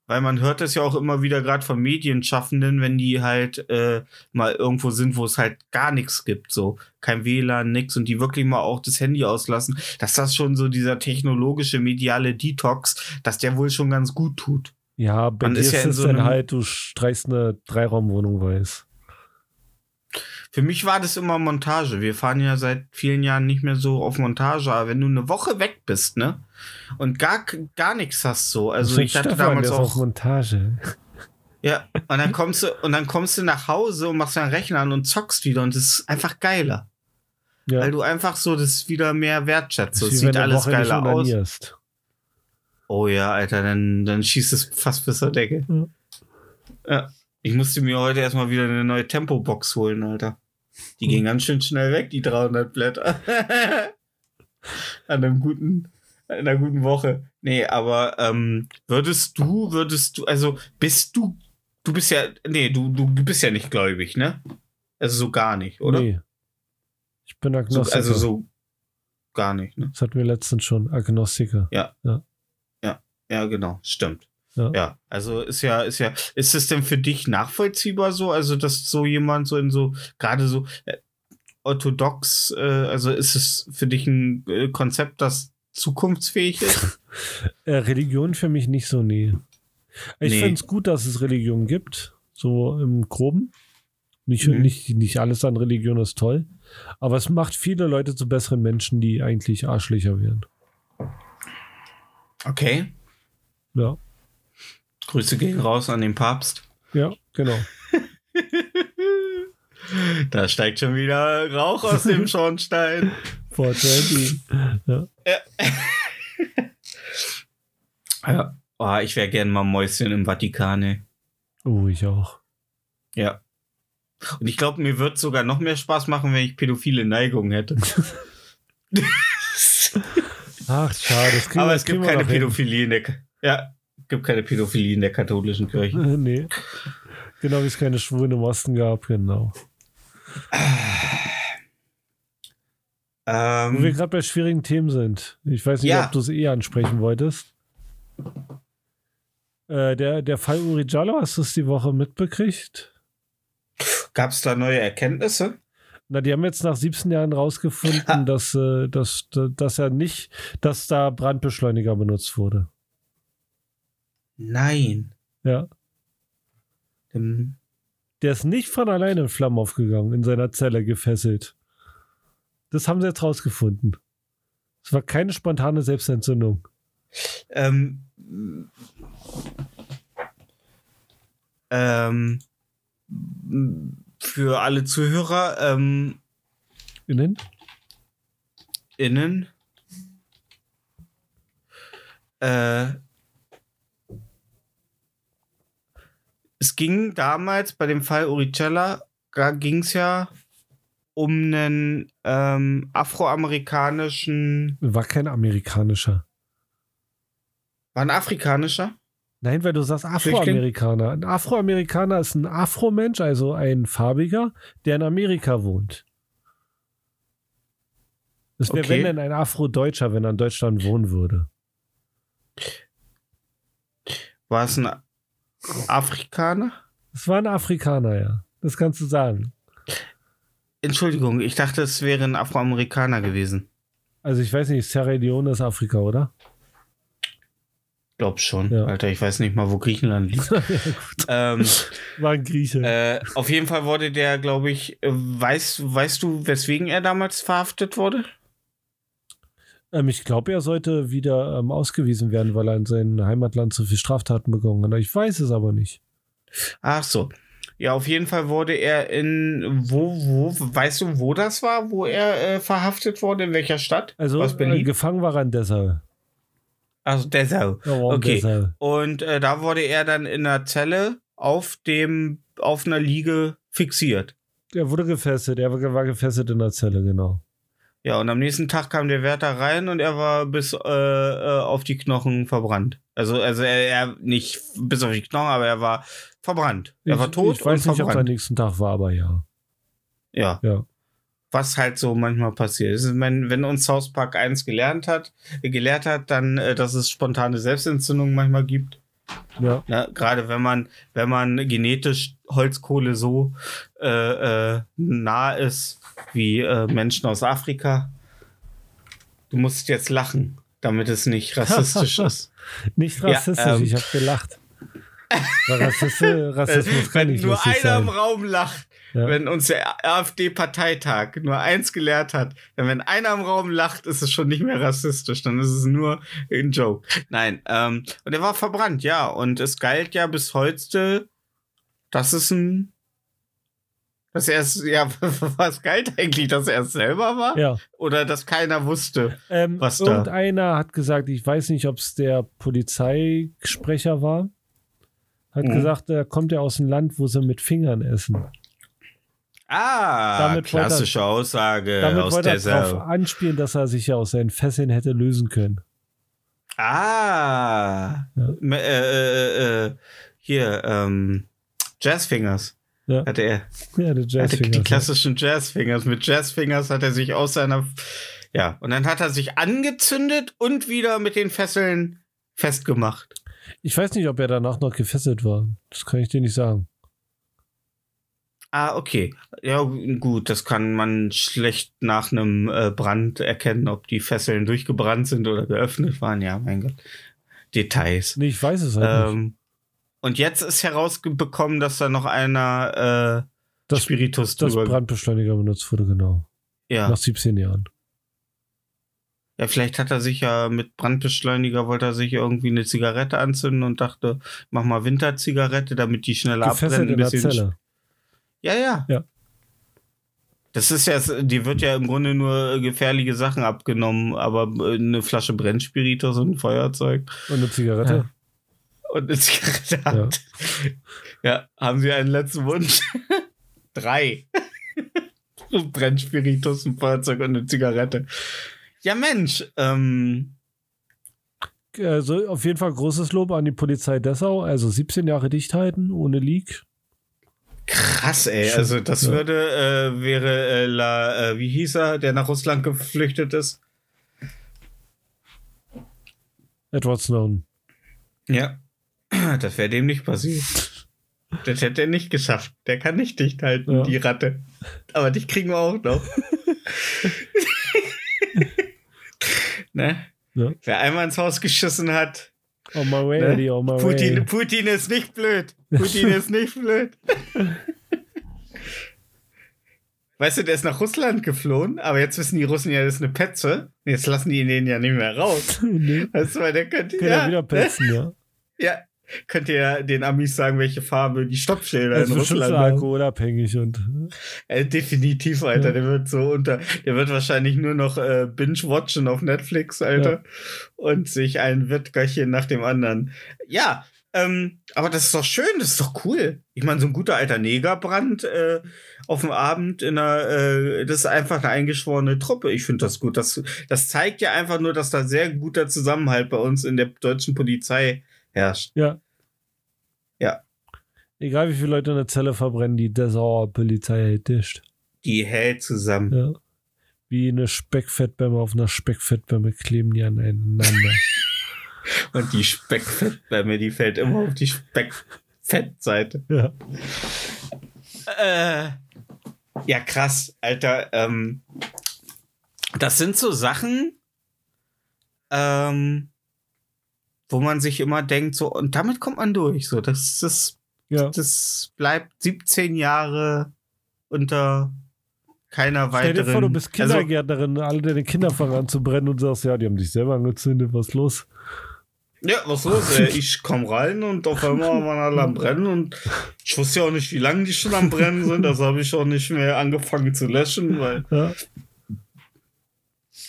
Weil man hört das ja auch immer wieder gerade von Medienschaffenden, wenn die halt äh, mal irgendwo sind, wo es halt gar nichts gibt, so kein WLAN, nix und die wirklich mal auch das Handy auslassen, dass das schon so dieser technologische mediale Detox, dass der wohl schon ganz gut tut. Ja, bei Man dir ist ja es so dann halt, du streichst eine Dreiraumwohnung weiß. Für mich war das immer Montage. Wir fahren ja seit vielen Jahren nicht mehr so auf Montage, aber wenn du eine Woche weg bist, ne? Und gar, gar nichts hast so. Also ich hatte Stefan, damals auf auch. Montage. Ja, und dann kommst du, und dann kommst du nach Hause und machst deinen Rechner an und zockst wieder und das ist einfach geiler. Ja. Weil du einfach so das wieder mehr wertschätzt. Es sieht alles Woche geiler aus. Oh ja, Alter, dann, dann schießt es fast bis zur Decke. Ja. Ja. Ich musste mir heute erstmal wieder eine neue Tempo-Box holen, Alter. Die Hm. ging ganz schön schnell weg, die 300 Blätter. An einem guten, einer guten Woche. Nee, aber ähm, würdest du, würdest du, also bist du, du bist ja, nee, du, du bist ja nicht gläubig, ne? Also so gar nicht, oder? Nee. Ich bin so, Agnostiker. also so gar nicht, ne? Das hatten wir letztens schon. Agnostiker. Ja, genau, stimmt. Ja. Ja, also ist ja, ist ja, ist es denn für dich nachvollziehbar so, also dass so jemand so in so, gerade so äh, orthodox, äh, also ist es für dich ein äh, Konzept, das zukunftsfähig ist? Äh, Religion für mich nicht so, nee. Ich Nee. finde es gut, dass es Religion gibt, so im Groben. Nicht, Mhm. nicht, nicht alles an Religion ist toll, aber es macht viele Leute zu besseren Menschen, die eigentlich Arschlöcher wären. Okay. Ja, Grüße gehen raus an den Papst. ja, genau. Da steigt schon wieder Rauch aus dem Schornstein. 420. Ja. Ja. Oh, ich wäre gern mal Mäuschen im Vatikan, ey. Oh, ich auch. Ja. Und ich glaube, mir wird sogar noch mehr Spaß machen, wenn ich pädophile Neigungen hätte. Ach, schade. Aber es gibt keine noch hin. Pädophilie in der, ja, gibt keine Pädophilie in der katholischen Kirche. nee. Genau wie es keine Schwulen im Osten gab, genau. Wo wir Ähm, gerade bei schwierigen Themen sind. Ich weiß nicht, Ja. ob du es eh ansprechen wolltest. Äh, der, der Fall Uri Jallo, hast du es die Woche mitbekriegt? Gab es da neue Erkenntnisse? Na, die haben jetzt nach 17 Jahren rausgefunden, Ha. dass, äh, dass, dass er nicht, dass da Brandbeschleuniger benutzt wurde. Nein. Ja. Ähm, Der ist nicht von alleine in Flammen aufgegangen, in seiner Zelle gefesselt. Das haben sie jetzt rausgefunden. Es war keine spontane Selbstentzündung. Ähm, ähm, für alle Zuhörer ähm, Innen? innen äh, es ging damals bei dem Fall Uricella ging es ja um einen ähm, afroamerikanischen War kein amerikanischer. war ein afrikanischer Nein, weil du sagst? Afroamerikaner. Ein Afroamerikaner ist ein Afromensch, also ein Farbiger, der in Amerika wohnt. Es wäre, Okay. wenn denn ein Afrodeutscher, wenn er in Deutschland wohnen würde. war es ein Afrikaner Es war ein Afrikaner, ja. Das kannst du sagen. Entschuldigung ich dachte es wäre ein Afroamerikaner gewesen Also ich weiß nicht, Sierra Leone ist Afrika, oder? Glaub schon. Ja. Alter, ich weiß nicht mal, wo Griechenland liegt. ja, ähm, War ein Grieche. äh, auf jeden Fall wurde der, glaube ich, äh, weißt, weißt du, weswegen er damals verhaftet wurde? Ähm, ich glaube, er sollte wieder ähm, ausgewiesen werden, weil er in seinem Heimatland zu viel Straftaten begangen hat. Ich weiß es aber nicht. Ach so. Ja, auf jeden Fall wurde er in, wo, wo, weißt du, wo das war, wo er äh, verhaftet wurde, in welcher Stadt? Also Aus äh, Berlin? gefangen war er in Dessau. Also Dessau. In Okay. Dessau. Und äh, da wurde er dann in einer Zelle auf dem, auf einer Liege fixiert. Er wurde gefesselt. Er war gefesselt in der Zelle, genau. Ja, und am nächsten Tag kam der Wärter rein und er war bis äh, äh, auf die Knochen verbrannt. Also, also er, er nicht bis auf die Knochen, aber er war verbrannt. Er war tot Ich weiß und nicht, ob es am verbrannt. nächsten Tag war, aber ja. Ja, Ja. was halt so manchmal passiert. Ist, wenn, wenn uns South Park 1 gelernt hat, äh, gelehrt hat, dann, äh, dass es spontane Selbstentzündungen manchmal gibt. Ja. Ne? Gerade wenn man, wenn man genetisch Holzkohle so äh, äh, nah ist wie äh, Menschen aus Afrika. Du musst jetzt lachen, damit es nicht rassistisch ist. Nicht Ja, rassistisch, ähm. ich habe gelacht. Rassismus kann wenn nicht nur einer im sein. Raum lacht, Ja. Wenn uns der AfD-Parteitag nur eins gelehrt hat, dann wenn einer im Raum lacht, ist es schon nicht mehr rassistisch, dann ist es nur ein Joke. Nein, ähm, und er war verbrannt, ja. Und es galt ja bis heute, dass es ein dass er es, ja, was galt eigentlich, dass er es selber war? Ja. Oder dass keiner wusste, ähm, was da. Irgendeiner hat gesagt, ich weiß nicht, ob es der Polizeisprecher war, hat mhm. gesagt, er kommt ja aus einem Land, wo sie mit Fingern essen. Ah, damit klassische er, Aussage damit aus wollte er darauf anspielen, dass er sich ja aus seinen Fesseln hätte lösen können. Ah, ja. äh, äh, äh, hier, ähm, Jazzfingers. Ja. Hatte er. Ja, die Jazzfingers. Die klassischen Jazzfingers. Mit Jazzfingers hat er sich aus seiner. Ja, und dann hat er sich angezündet und wieder mit den Fesseln festgemacht. Ich weiß nicht, ob er danach noch gefesselt war. Das kann ich dir nicht sagen. Ah, okay. Ja, gut, das kann man schlecht nach einem äh, Brand erkennen, ob die Fesseln durchgebrannt sind oder geöffnet waren. Ja, mein Gott. Details. Nee, ich weiß es halt ähm, nicht. Und jetzt ist herausgekommen, dass da noch einer äh, das, Spiritus das drüber... Brandbeschleuniger benutzt wurde, genau. Ja. Nach 17 Jahren. Ja, vielleicht hat er sich ja mit Brandbeschleuniger, wollte er sich irgendwie eine Zigarette anzünden und dachte, mach mal Winterzigarette, damit die schneller Gefesselt abbrennen. In der Zelle. Ja, ja. Ja. Das ist ja, die wird ja im Grunde nur gefährliche Sachen abgenommen, aber eine Flasche Brennspiritus und ein Feuerzeug. Und eine Zigarette. Ja und eine Zigarette hat. Ja. ja, haben Sie einen letzten Wunsch? Drei. Brennspiritus, ein Feuerzeug und eine Zigarette. Ja, Mensch. Ähm, also auf jeden Fall großes Lob an die Polizei Dessau. Also 17 Jahre Dichthalten ohne Leak. Krass, ey. Also das ja. würde, äh, wäre äh, La, äh, wie hieß er, der nach Russland geflüchtet ist? Edward Snowden. Ja. Das wäre dem nicht passiert. Das hätte er nicht geschafft. Der kann nicht dicht halten, ja. die Ratte. Aber dich kriegen wir auch noch. ne? Ja. Wer einmal ins Haus geschissen hat. Oh my way, ne? oh my Putin, way. Putin ist nicht blöd. Putin ist nicht blöd. Weißt du, der ist nach Russland geflohen, aber jetzt wissen die Russen ja, das ist eine Petze. Jetzt lassen die ihn ja nicht mehr raus. nee. Weißt du, weil der könnte ja, wieder petzen, ja. Ja, könnt ihr den Amis sagen, welche Farbe die Stoppschilder in Russland sind. alkoholabhängig und. Äh, definitiv, Alter. Ja. Der wird so unter, der wird wahrscheinlich nur noch äh, binge-watchen auf Netflix, Alter. Ja. Und sich ein Wettgerchen nach dem anderen. Ja, ähm, aber das ist doch schön, das ist doch cool. Ich meine, so ein guter alter Negerbrand äh, auf dem Abend in einer, äh, das ist einfach eine eingeschworene Truppe. Ich finde das gut. Das, das zeigt ja einfach nur, dass da sehr guter Zusammenhalt bei uns in der deutschen Polizei herrscht. Ja. Ja. Egal wie viele Leute in der Zelle verbrennen, die Dessauer Polizei hält dicht. Die hält zusammen. Ja. Wie eine Speckfettbämme auf einer Speckfettbämme kleben die aneinander. Und die Speckfettbämme, die fällt immer auf die Speckfettseite. Ja. Äh, ja, krass, Alter. Ähm, das sind so Sachen, ähm, wo man sich immer denkt, so, und damit kommt man durch. So, das, das, ja. das bleibt 17 Jahre unter keiner weiteren. Stell dir vor, du bist also Kindergärtnerin, also, alle deine Kinder fangen an zu brennen und sagst, ja, die haben dich selber angezündet, was ist los? Ja, was los? Ey? Ich komm rein und auf einmal waren alle am Brennen und ich wusste ja auch nicht, wie lange die schon am Brennen sind. Das habe ich auch nicht mehr angefangen zu löschen, weil ja.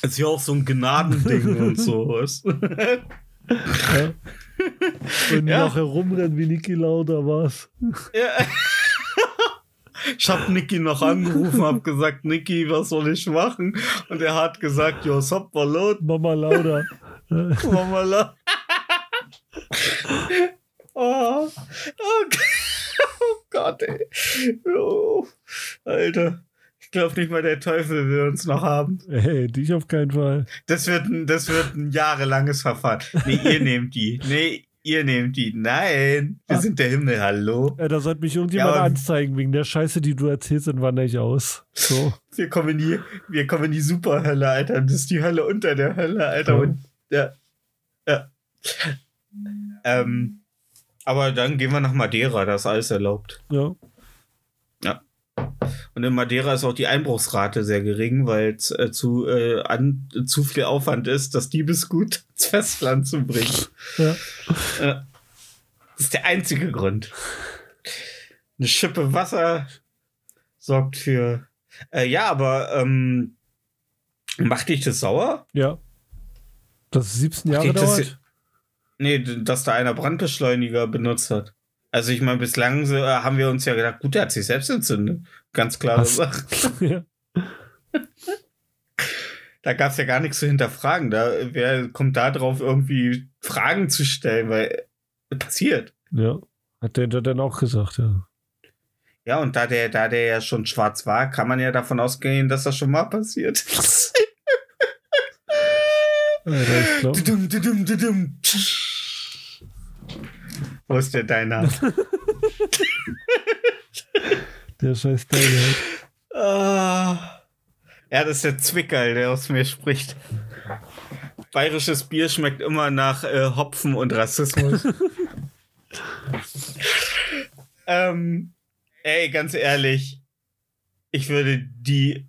ist ja auch so ein Gnadending und so. Ja. Und ja. noch herumrennen wie Niki Lauda war's. Ja. Ich hab Niki noch angerufen, hab gesagt, Niki, was soll ich machen? Und er hat gesagt, jo, sop laut. Mama Lauda. Mama Lauda. oh. Oh, oh Gott, ey. Oh, Alter. Ich glaube nicht mal der Teufel will uns noch haben. Hey, dich auf keinen Fall. Das wird ein, das wird ein jahrelanges Verfahren. Nee, ihr nehmt die. Nee, ihr nehmt die. Nein, wir ah. sind der Himmel, hallo. Ja, da sollte mich irgendjemand ja, anzeigen wegen der Scheiße, die du erzählst, dann wandere ich aus. So. Wir kommen in die, wir kommen in die Superhölle, Alter. Das ist die Hölle unter der Hölle, Alter. Ja. Und, ja. ja. Ähm, aber dann gehen wir nach Madeira, da ist alles erlaubt. Ja. Und in Madeira ist auch die Einbruchsrate sehr gering, weil es äh, zu, äh, an, zu viel Aufwand ist, das Diebesgut ins Festland zu bringen. Ja. Äh, das ist der einzige Grund. Eine Schippe Wasser sorgt für. Äh, ja, aber ähm, macht dich das sauer? Ja. Dass es 17 Jahre dauert? Das, nee, dass da einer Brandbeschleuniger benutzt hat. Also ich meine, bislang so, äh, haben wir uns ja gedacht, gut, der hat sich selbst entzündet. Ganz klare Was? Sache. ja. da gab es ja gar nichts zu hinterfragen. Da, wer kommt da drauf, irgendwie Fragen zu stellen, weil passiert. Ja, hat der dann auch gesagt, ja. Ja, und da der, da der ja schon schwarz war, kann man ja davon ausgehen, dass das schon mal passiert ist. Wo ist der deiner? der scheiß Deiner. Ah. Ja, das ist der Zwickerl, der aus mir spricht. Bayerisches Bier schmeckt immer nach äh, Hopfen und Rassismus. ähm, ey, ganz ehrlich, ich würde die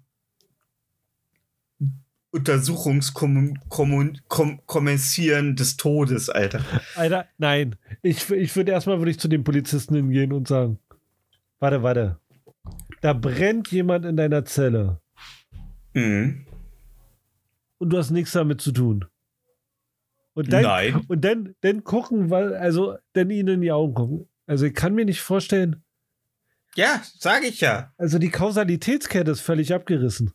Untersuchungskommissieren des Todes, Alter. Alter, nein. Ich, ich würde erstmal würde ich zu den Polizisten hingehen und sagen: Warte, warte. Da brennt jemand in deiner Zelle. Mhm. Und du hast nichts damit zu tun. Und dann, Nein. Und dann, dann gucken, weil, also, dann ihnen in die Augen gucken. Also, ich kann mir nicht vorstellen. Ja, sage ich ja. Also, die Kausalitätskette ist völlig abgerissen.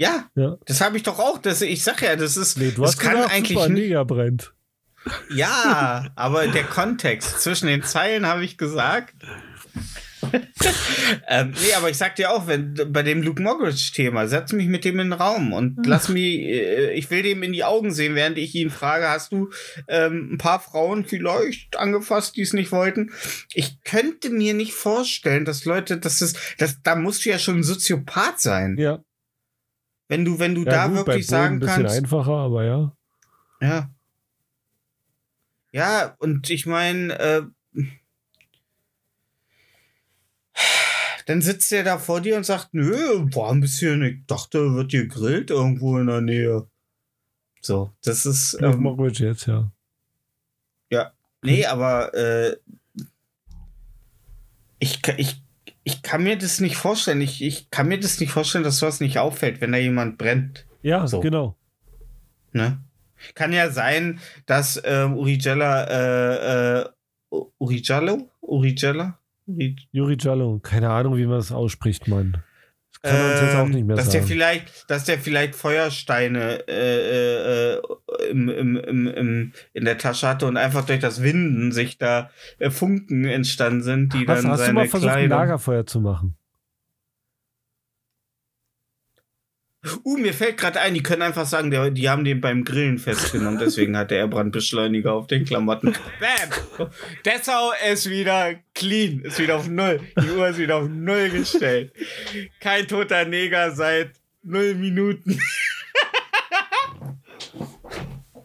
Ja, ja. das habe ich doch auch. Das, ich sag ja, das ist. Nee, du das hast kann gesagt, eigentlich Neger brennt. Ja, aber der Kontext zwischen den Zeilen habe ich gesagt. ähm, nee, aber ich sag dir auch, wenn bei dem Luke Moggridge-Thema, setz mich mit dem in den Raum und hm. lass mich, äh, ich will dem in die Augen sehen, während ich ihn frage, hast du ähm, ein paar Frauen vielleicht angefasst, die es nicht wollten? Ich könnte mir nicht vorstellen, dass Leute, das ist, das, da musst du ja schon ein Soziopath sein. Ja. Wenn du, wenn du ja, da gut, wirklich sagen kannst. Ein bisschen einfacher, aber ja. Ja. Ja, und ich meine, äh, dann sitzt er da vor dir und sagt, nö, war ein bisschen, ich dachte, wird hier gegrillt irgendwo in der Nähe. So, das ist. Ähm, jetzt, ja. Ja. Nee, aber äh, ich, ich ich kann mir das nicht vorstellen. Ich, ich kann mir das nicht vorstellen, dass sowas nicht auffällt, wenn da jemand brennt. Ja, so. genau. Ne? Kann ja sein, dass ähm, Urigella, äh, äh, Urigello? Urigella? Uri Jallo, keine Ahnung, wie man das ausspricht, Mann. Kann man uns jetzt auch nicht mehr dass sagen. Der vielleicht, dass der vielleicht Feuersteine äh, äh, im, im, im, im, in der Tasche hatte und einfach durch das Winden sich da äh, Funken entstanden sind, die hast, dann hast seine du mal versucht, Kleidung ein Lagerfeuer zu machen? Uh, mir fällt gerade ein, die können einfach sagen, der, die haben den beim Grillen festgenommen, deswegen hat der Brandbeschleuniger auf den Klamotten. Bam! Dessau ist wieder clean, ist wieder auf Null. Die Uhr ist wieder auf Null gestellt. Kein toter Neger seit null Minuten.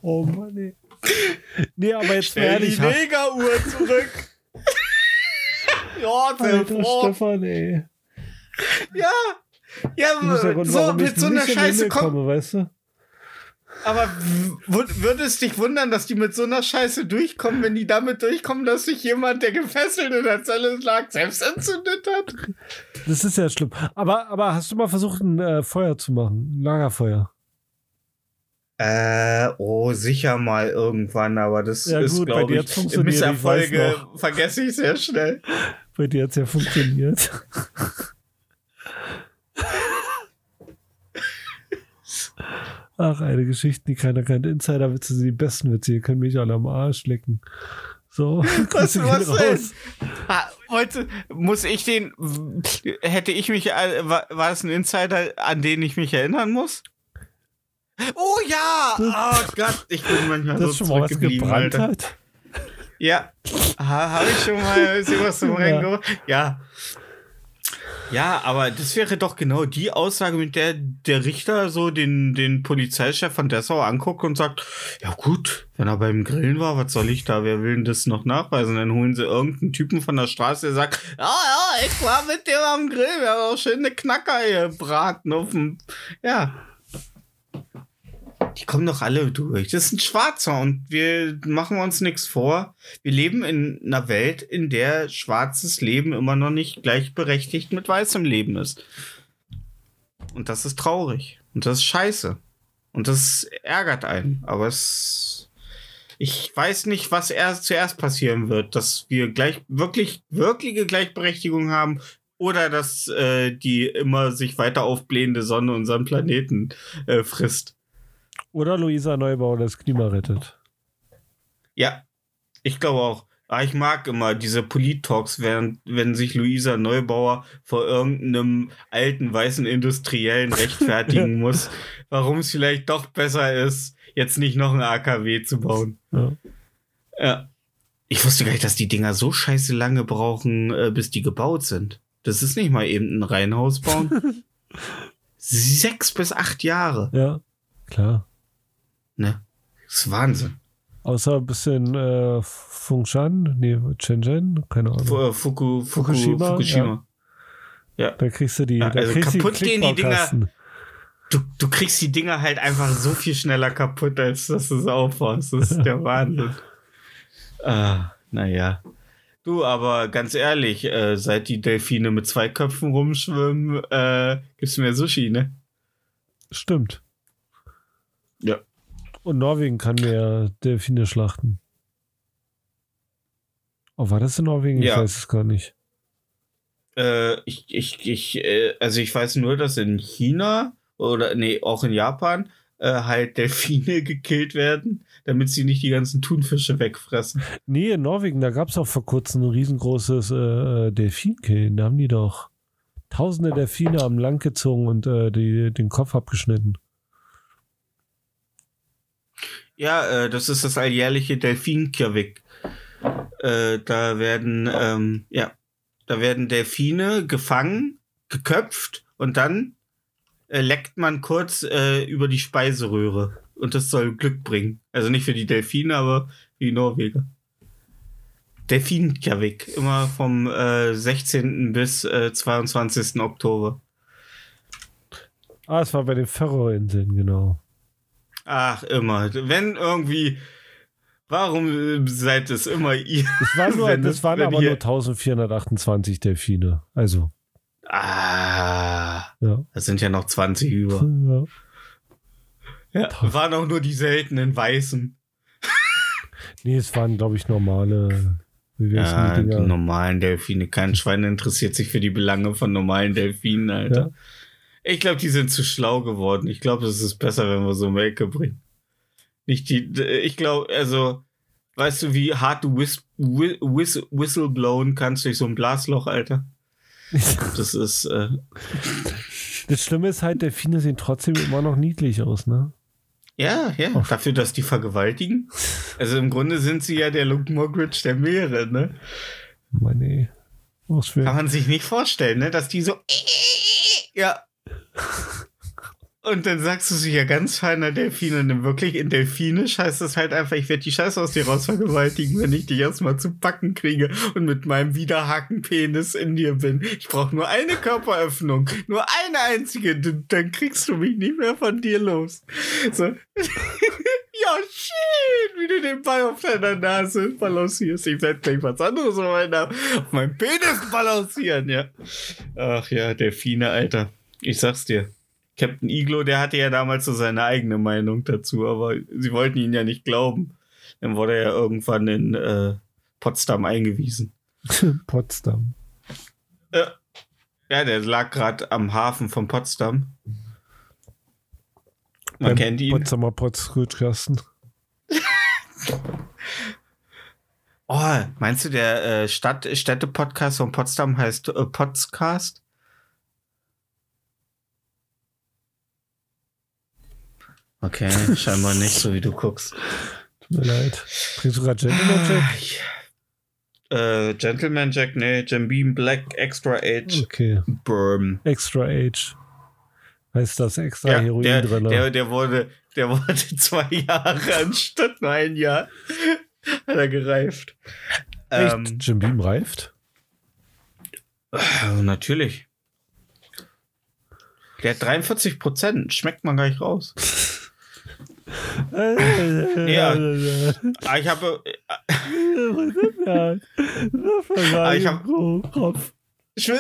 oh Mann, ey. Nee, aber jetzt Stell ehrlich. die Negeruhr zurück. ja, Alter, Stefan, ey. Ja, ja, Grund, so mit so einer Scheiße kommen. Weißt du? Aber würde es dich wundern, dass die mit so einer Scheiße durchkommen, wenn die damit durchkommen, dass sich jemand, der gefesselt in der Zelle lag, selbst entzündet hat? Das ist ja schlimm. Aber, aber hast du mal versucht, ein äh, Feuer zu machen? Ein Lagerfeuer? Äh, oh, sicher mal irgendwann, aber das ja, ist, glaube ich, Misserfolge vergesse ich sehr schnell. Bei dir hat es ja funktioniert. Ach, eine Geschichte, die keiner kennt. Insider-Witze sind die besten Witze. Ihr könnt mich alle am Arsch lecken. So, was, was raus. Ah, heute muss ich den, hätte ich mich, äh, war, war das ein Insider, an den ich mich erinnern muss? Oh ja! Oh Gott, ich bin manchmal das so schon mal was gebrannt hat. Ja, ha, habe ich schon mal was zum ja. Ja. Ja, aber das wäre doch genau die Aussage, mit der der Richter so den, den Polizeichef von Dessau anguckt und sagt, ja gut, wenn er beim Grillen war, was soll ich da? Wer will denn das noch nachweisen? Dann holen sie irgendeinen Typen von der Straße, der sagt, ja, ja, ich war mit dem am Grill, wir haben auch schöne Knacker gebraten auf dem, ja. Die kommen doch alle durch. Das ist ein Schwarzer und wir machen uns nichts vor. Wir leben in einer Welt, in der schwarzes Leben immer noch nicht gleichberechtigt mit weißem Leben ist. Und das ist traurig. Und das ist scheiße. Und das ärgert einen. Aber es. Ich weiß nicht, was erst zuerst passieren wird, dass wir gleich wirklich, wirkliche Gleichberechtigung haben oder dass äh, die immer sich weiter aufblähende Sonne unseren Planeten äh, frisst. Oder Luisa Neubauer das Klima rettet. Ja, ich glaube auch. Aber ah, ich mag immer diese Polit-Talks, wenn sich Luisa Neubauer vor irgendeinem alten weißen Industriellen rechtfertigen muss, warum es vielleicht doch besser ist, jetzt nicht noch ein AKW zu bauen. Ja. ja. Ich wusste gar nicht, dass die Dinger so scheiße lange brauchen, äh, bis die gebaut sind. Das ist nicht mal eben ein Reihenhaus bauen. Sechs bis acht Jahre. Ja, klar. Ne? Das ist Wahnsinn. Außer ein bisschen äh, Fengshan, nee, Shenzhen, keine Ahnung. Fuku, Fuku, Fukushima. Fukushima. Ja. ja. Da kriegst du die. Ja, also kaputt gehen die Dinger. Du, du kriegst die Dinger halt einfach so viel schneller kaputt, als dass du es aufbaust. Das ist der Wahnsinn. Ah, naja. Du, aber ganz ehrlich, äh, seit die Delfine mit zwei Köpfen rumschwimmen, äh, gibt's mehr Sushi, ne? Stimmt. Und Norwegen kann mehr Delfine schlachten. Oh, war das in Norwegen? Ja. Ich weiß es gar nicht. Äh, ich, ich, ich, äh, also ich weiß nur, dass in China oder nee, auch in Japan äh, halt Delfine gekillt werden, damit sie nicht die ganzen Thunfische wegfressen. Nee, in Norwegen, da gab es auch vor kurzem ein riesengroßes äh, äh, Delfinkillen. Da haben die doch tausende Delfine am Lang gezogen und äh, die, den Kopf abgeschnitten. Ja, äh, das ist das alljährliche Delfinkirwik. Äh, da werden, ähm, ja, da werden Delfine gefangen, geköpft und dann äh, leckt man kurz äh, über die Speiseröhre. Und das soll Glück bringen. Also nicht für die Delfine, aber für die Norweger. Delfinkirwik, immer vom äh, 16. bis äh, 22. Oktober. Ah, es war bei den Ferroinseln, genau. Ach, immer. Wenn irgendwie. Warum seid es immer ihr? Das, war nur, das waren aber nur 1428 Delfine. Also. Ah. Ja. Das sind ja noch 20 über. Ja. ja waren auch nur die seltenen Weißen. nee, es waren, glaube ich, normale. ja, die, die normalen Delfine. Kein Schwein interessiert sich für die Belange von normalen Delfinen, Alter. Ja. Ich glaube, die sind zu schlau geworden. Ich glaube, es ist besser, wenn wir so Ecke bringen. Nicht die, ich glaube, also, weißt du, wie hart du whis, whis, whistle blown kannst durch so ein Blasloch, Alter? Das ist, äh Das Schlimme ist halt, Delfine sehen trotzdem immer noch niedlich aus, ne? Ja, ja. Oh. Dafür, dass die vergewaltigen. Also im Grunde sind sie ja der Luke Mockridge der Meere, ne? Mann, ey. Kann man sich nicht vorstellen, ne? Dass die so. Ja, und dann sagst du sie ja ganz feiner Delfine und wirklich in Delfinisch heißt das halt einfach, ich werde die Scheiße aus dir rausvergewaltigen, wenn ich dich erstmal zu packen kriege und mit meinem Widerhakenpenis in dir bin. Ich brauche nur eine Körperöffnung, nur eine einzige, dann kriegst du mich nicht mehr von dir los. So. ja, schön, wie du den Ball auf deiner Nase balancierst. Ich werde gleich was anderes auf meinem Penis balancieren, ja. Ach ja, Delfine, Alter. Ich sag's dir. Captain Iglo, der hatte ja damals so seine eigene Meinung dazu, aber sie wollten ihn ja nicht glauben. Dann wurde er irgendwann in äh, Potsdam eingewiesen. Potsdam. Äh, ja, der lag gerade am Hafen von Potsdam. Man Beim kennt ihn. Potsdamer Potsdam. oh, meinst du, der äh, Stadt Städte-Podcast von Potsdam heißt äh, Potscast? Okay, scheinbar nicht, so wie du guckst. Tut mir leid. Kriegst du gerade Gentleman Check? Äh, Gentleman Jack, nee, Jim Beam Black Extra Age Okay. Bourbon. Extra Age. Heißt das extra Ja, Heroin der, drin? der, der, wurde, der wurde zwei Jahre anstatt nur ein Jahr. Hat er gereift. Echt? Ähm, Jim Beam reift? äh, natürlich. Der hat 43 Prozent. Schmeckt man gar nicht raus. Ja. Ah, ich habe. Ah, ich hab- Kopf. Ich will,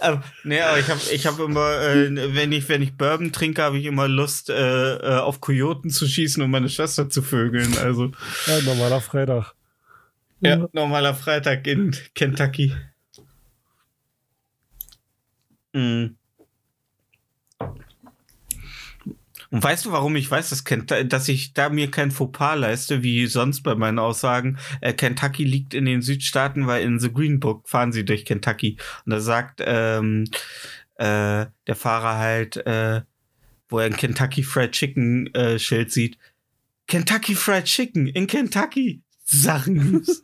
ähm, nee, aber ich habe ich hab immer, äh, wenn ich wenn ich Bourbon trinke, habe ich immer Lust, äh, äh, auf Kojoten zu schießen und meine Schwester zu vögeln. Also Ja, normaler Freitag. ja, normaler Freitag in Kentucky. Mhm. Und weißt du, warum ich weiß, dass, Kent dass ich da mir kein Fauxpas leiste, wie sonst bei meinen Aussagen? Äh, Kentucky liegt in den Südstaaten, weil in The Green Book fahren sie durch Kentucky. Und da sagt ähm, äh, der Fahrer halt, äh, wo er ein Kentucky Fried Chicken äh, Schild sieht, Kentucky Fried Chicken in Kentucky. Sachen.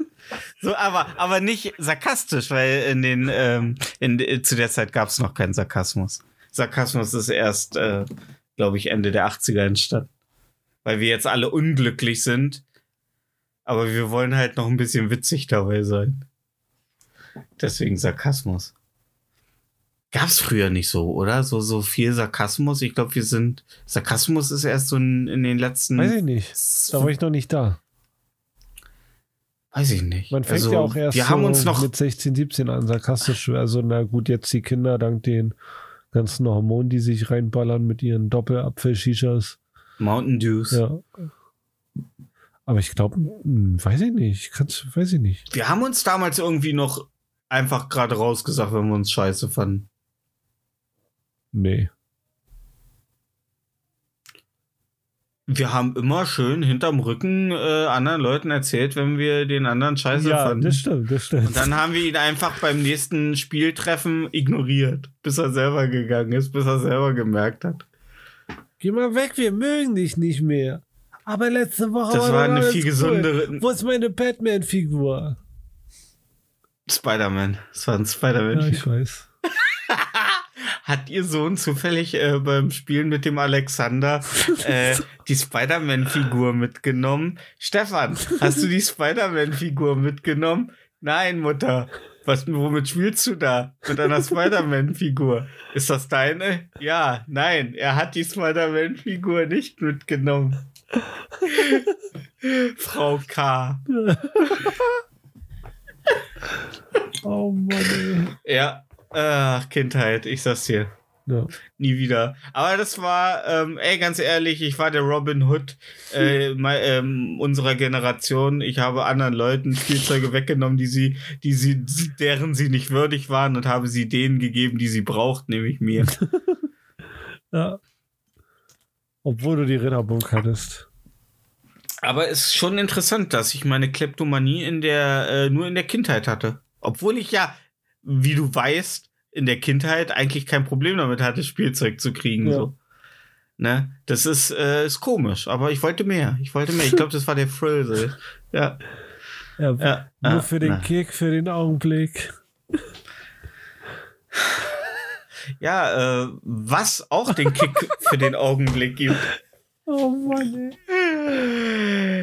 So, aber, aber nicht sarkastisch, weil in den, ähm, in, zu der Zeit gab es noch keinen Sarkasmus. Sarkasmus ist erst, äh, glaube ich, Ende der 80er entstanden. Weil wir jetzt alle unglücklich sind. Aber wir wollen halt noch ein bisschen witzig dabei sein. Deswegen Sarkasmus. Gab's früher nicht so, oder? So, so viel Sarkasmus. Ich glaube, wir sind. Sarkasmus ist erst so in, in den letzten. Weiß ich nicht. Da war ich noch nicht da. Weiß ich nicht. Man fängt Also, ja auch erst Wir haben so uns noch. mit 16, 17 an, sarkastisch. Also, na gut, jetzt die Kinder dank den ganzen Hormonen, die sich reinballern mit ihren Doppelapfel-Shishas. Mountain Dews. Ja. Aber ich glaube, weiß ich nicht. Kann's, weiß ich nicht. Wir haben uns damals irgendwie noch einfach gerade rausgesagt, wenn wir uns scheiße fanden. Nee. Wir haben immer schön hinterm Rücken äh, anderen Leuten erzählt, wenn wir den anderen scheiße ja, fanden. das stimmt, das stimmt. Und dann haben wir ihn einfach beim nächsten Spieltreffen ignoriert, bis er selber gegangen ist, bis er selber gemerkt hat. Geh mal weg, wir mögen dich nicht mehr. Aber letzte Woche Das war war eine viel cool. gesündere Wo ist meine Batman-Figur? Spider-Man. Das war ein Ja, Spider-Man. ich weiß. Hat ihr Sohn zufällig äh, beim Spielen mit dem Alexander äh, die Spider-Man-Figur mitgenommen? Stefan, hast du die Spider-Man-Figur mitgenommen? Nein, Mutter. Was, womit spielst du da? Mit einer Spider-Man-Figur. Ist das deine? Ja, nein, er hat die Spider-Man-Figur nicht mitgenommen. Frau K. Oh Mann, Ja, ach, Kindheit, ich sag's dir. Ja. Nie wieder. Aber das war, ähm, ey, ganz ehrlich, ich war der Robin Hood äh, mei- ähm, unserer Generation. Ich habe anderen Leuten Spielzeuge weggenommen, die sie, die sie, deren sie nicht würdig waren und habe sie denen gegeben, die sie braucht, nämlich mir. ja. Obwohl du die Ritterburg hattest. Aber es ist schon interessant, dass ich meine Kleptomanie in der, äh, nur in der Kindheit hatte. Obwohl ich ja, wie du weißt, in der Kindheit eigentlich kein Problem damit hatte, Spielzeug zu kriegen. Ja. So. Ne? Das ist, äh, ist komisch, aber ich wollte mehr. Ich wollte mehr. Ich glaube, das war der Thrill. So. Ja. Ja, ja. nur ja, für den na. Kick, für den Augenblick. Ja, äh, was auch den Kick für den Augenblick gibt, Oh Mann, ey.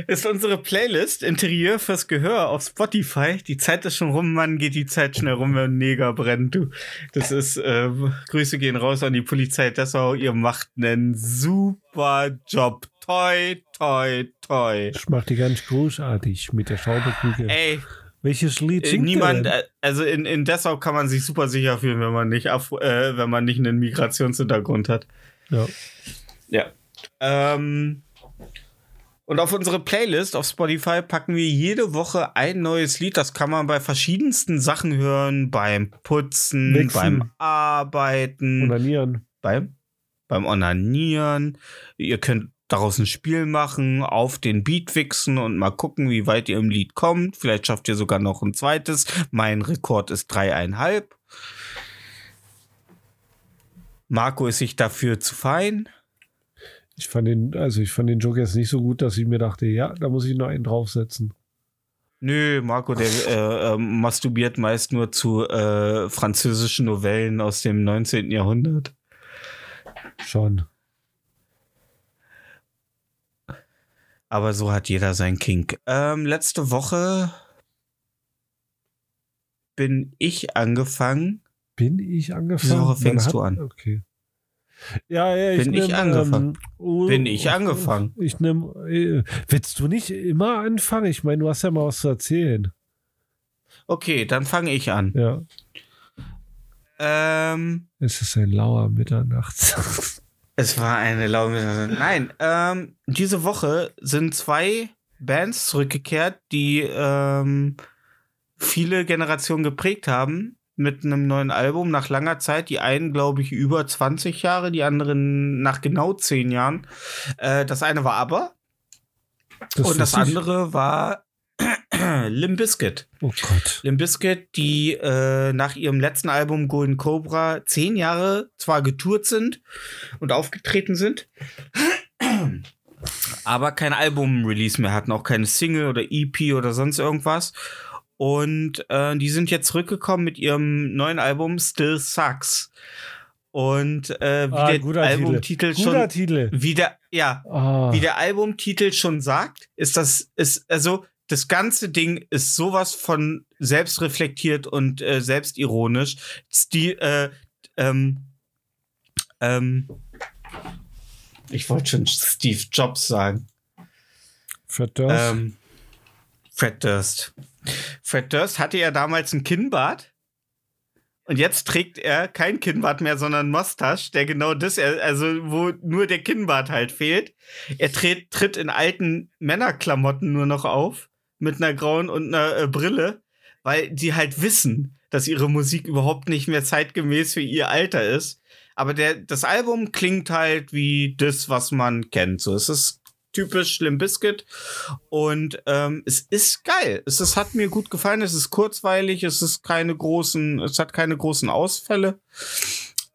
Ist unsere Playlist Interieur fürs Gehör auf Spotify. Die Zeit ist schon rum, Mann, geht die Zeit schnell rum, wenn ein Neger brennt, du. Das ist, äh, Grüße gehen raus an die Polizei Dessau. Ihr macht einen super Job. Toi, toi, toi. Ich mach die ganz großartig mit der Schauberküche. Ey, Welches Lied singt niemand, äh, also in, in Dessau kann man sich super sicher fühlen, wenn man nicht, Afro, äh, wenn man nicht einen Migrationshintergrund hat. Ja. Ja. Ähm, und auf unsere Playlist auf Spotify packen wir jede Woche ein neues Lied. Das kann man bei verschiedensten Sachen hören. Beim Putzen, Wichsen. beim Arbeiten, Onanieren. beim, beim Onanieren. Ihr könnt daraus ein Spiel machen, auf den Beat wichsen und mal gucken, wie weit ihr im Lied kommt. Vielleicht schafft ihr sogar noch ein zweites. Mein Rekord ist dreieinhalb. Marco ist sich dafür zu fein. Ich fand den, also ich fand den Joke jetzt nicht so gut, dass ich mir dachte, ja, da muss ich noch einen draufsetzen. Nö, Marco, der äh, äh, masturbiert meist nur zu äh, französischen Novellen aus dem 19. Jahrhundert. Schon. Aber so hat jeder sein Kink. Ähm, letzte Woche bin ich angefangen. Bin ich angefangen? Diese Woche fängst Man du an. Okay. Ja, ja, ich Bin ich nehm, angefangen? oh, Bin ich angefangen? Ich nehme. Äh, willst du nicht immer anfangen? Ich meine, du hast ja mal was zu erzählen. Okay, dann fange ich an. Ja. Ähm, Es ist ein lauer Mitternachts. es war eine laue. Nein, ähm, diese Woche sind zwei Bands zurückgekehrt, die ähm, viele Generationen geprägt haben mit einem neuen Album nach langer Zeit. Die einen, glaube ich, über 20 Jahre, die anderen nach genau 10 Jahren. Äh, das eine war aber und das wusste ich- andere war Limp Bizkit. Oh Gott. Limp Bizkit, die äh, nach ihrem letzten Album Golden Cobra zehn Jahre zwar getourt sind und aufgetreten sind, aber kein Album-Release mehr hatten, auch keine Single oder EP oder sonst irgendwas. Und äh, die sind jetzt zurückgekommen mit ihrem neuen Album Still Sucks. Und äh, wie Ah, der Albumtitel schon, Titel. wie der, ja, Ah, wie der Albumtitel schon sagt, ist das, ist, also, das ganze Ding ist sowas von selbstreflektiert und äh, selbstironisch. Sti äh, ähm, ähm, ich wollte schon Steve Jobs sagen. Fred Durst. Ähm, Fred Durst. Fred Durst hatte ja damals ein Kinnbart. Und jetzt trägt er kein Kinnbart mehr, sondern Mustache, der genau das, also wo nur der Kinnbart halt fehlt. Er tritt, tritt in alten Männerklamotten nur noch auf, mit einer grauen und einer äh, Brille, weil die halt wissen, dass ihre Musik überhaupt nicht mehr zeitgemäß für ihr Alter ist. Aber der, das Album klingt halt wie das, was man kennt. So, es ist typisch Limp Bizkit und ähm, es ist geil. Es ist, hat mir gut gefallen. Es ist kurzweilig. Es ist keine großen, es hat keine großen Ausfälle.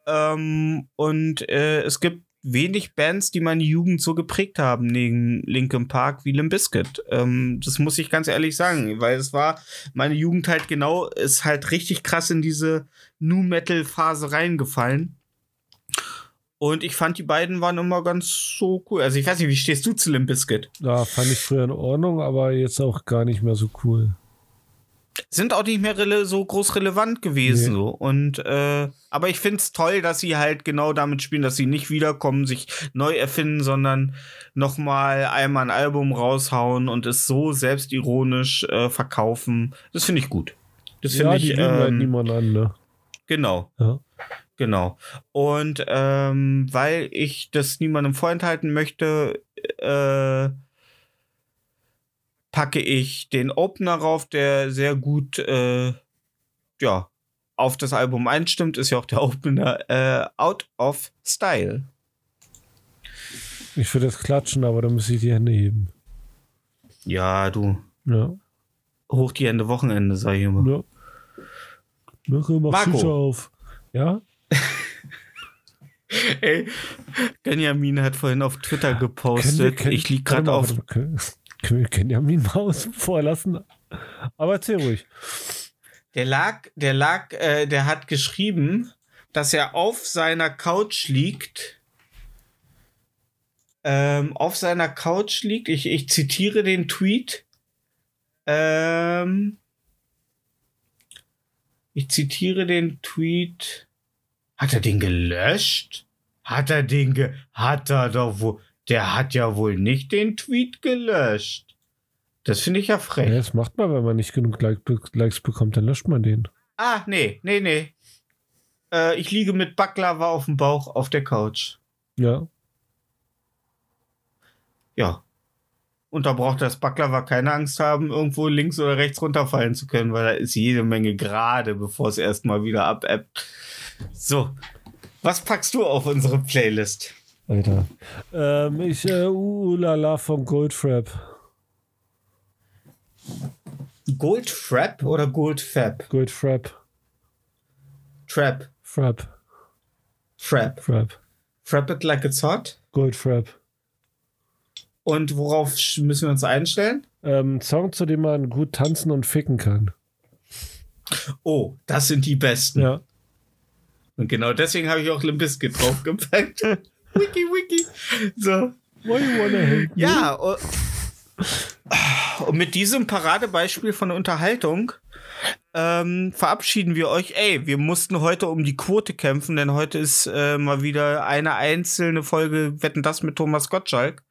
Ähm, und äh, es gibt wenig Bands, die meine Jugend so geprägt haben neben Linkin Park wie Limp Bizkit. Ähm, das muss ich ganz ehrlich sagen, weil es war meine Jugend halt genau, ist halt richtig krass in diese Nu Metal Phase reingefallen. Und ich fand, die beiden waren immer ganz so cool. Also ich weiß nicht, wie stehst du zu Limp Bizkit? da fand ich früher in Ordnung, aber jetzt auch gar nicht mehr so cool. sind auch nicht mehr so groß relevant gewesen. Nee. So. Und äh, aber ich finde es toll, dass sie halt genau damit spielen, dass sie nicht wiederkommen, sich neu erfinden, sondern noch mal einmal ein Album raushauen und es so selbstironisch äh, verkaufen. Das finde ich gut. Das finde Ja, ich die halt ähm, niemand an, ne? genau. Ja. Genau. Und ähm, weil ich das niemandem vorenthalten möchte, äh, packe ich den Opener rauf, der sehr gut äh, ja, auf das Album einstimmt. Ist ja auch der Opener äh, Out of Style. Ich würde jetzt klatschen, aber dann müsste ich die Hände heben. Ja, du. Ja. Hoch die Ende Wochenende, sag ich immer. ja. Mach, mach Marco. Auf. Ja? Ey, Benjamin hat vorhin auf Twitter Können wir- gepostet. können- ich lieg gerade auf Können, können wir Benjamin mal außen vor lassen? Aber erzähl ruhig. Der lag, der lag, äh, der hat geschrieben, dass er auf seiner Couch liegt. Ähm, auf seiner Couch liegt. Ich, ich zitiere den Tweet. Ähm, ich zitiere den Tweet. Hat er den gelöscht? Hat er den ge hat er doch wohl. Der hat ja wohl nicht den Tweet gelöscht. Das finde ich ja frech. Ja, das macht man, wenn man nicht genug Like, Likes bekommt, dann löscht man den. Ah, nee, nee, nee. Äh, ich liege mit Baklava auf dem Bauch auf der Couch. Ja. Ja. Und da braucht das Baklava keine Angst haben, irgendwo links oder rechts runterfallen zu können, weil da ist jede Menge gerade, bevor es erstmal wieder abebbt. So. Was packst du auf unsere Playlist? Alter. Ähm, ich, äh, Ulala von Goldfrap. Goldfrap oder Goldfab? Goldfrap. Trap. Frap. Frap. Frap. Frap it like it's hot. Goldfrap. Und worauf müssen wir uns einstellen? Ähm, Song, zu dem man gut tanzen und ficken kann. Oh, das sind die besten. Ja. Und genau deswegen habe ich auch Limp Bizkit draufgepackt. wiki, wiki. So. Why you wanna hate me? Ja, und, und mit diesem Paradebeispiel von Unterhaltung ähm, verabschieden wir euch. Ey, wir mussten heute um die Quote kämpfen, denn heute ist äh, mal wieder eine einzelne Folge Wetten das mit Thomas Gottschalk.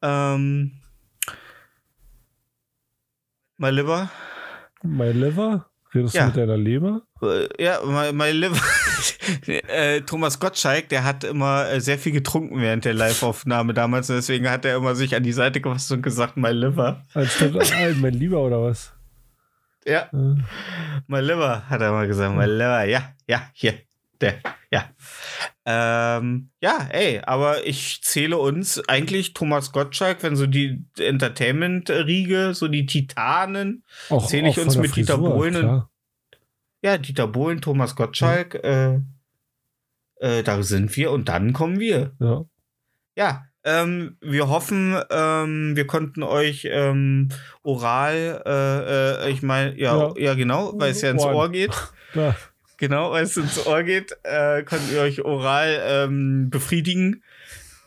Ähm, my liver. My liver? Redest Ja. du mit deiner Leber? Äh, ja, my liver. äh, Thomas Gottschalk, der hat immer äh, sehr viel getrunken während der Live-Aufnahme damals. und Deswegen hat er immer sich an die Seite gefasst und gesagt, my liver. Anstatt ah, mein Lieber oder was? Ja. Äh, My liver, hat er mal gesagt. My liver, ja, ja, hier, der, ja. Ähm, ja, ey, aber ich zähle uns eigentlich Thomas Gottschalk, wenn so die Entertainment-Riege, so die Titanen, auch, Zähle ich uns mit Dieter Frisur, Bohlen und- ja, Dieter Bohlen, Thomas Gottschalk, äh, äh, da sind wir und dann kommen wir. Ja. Ja, ähm, wir hoffen, ähm, wir konnten euch ähm, oral, äh, äh, ich meine, ja, ja, Ja. genau, weil es ja ins. Ohr geht. Ja. Genau, weil es ins Ohr geht, äh, könnt ihr euch oral ähm, befriedigen.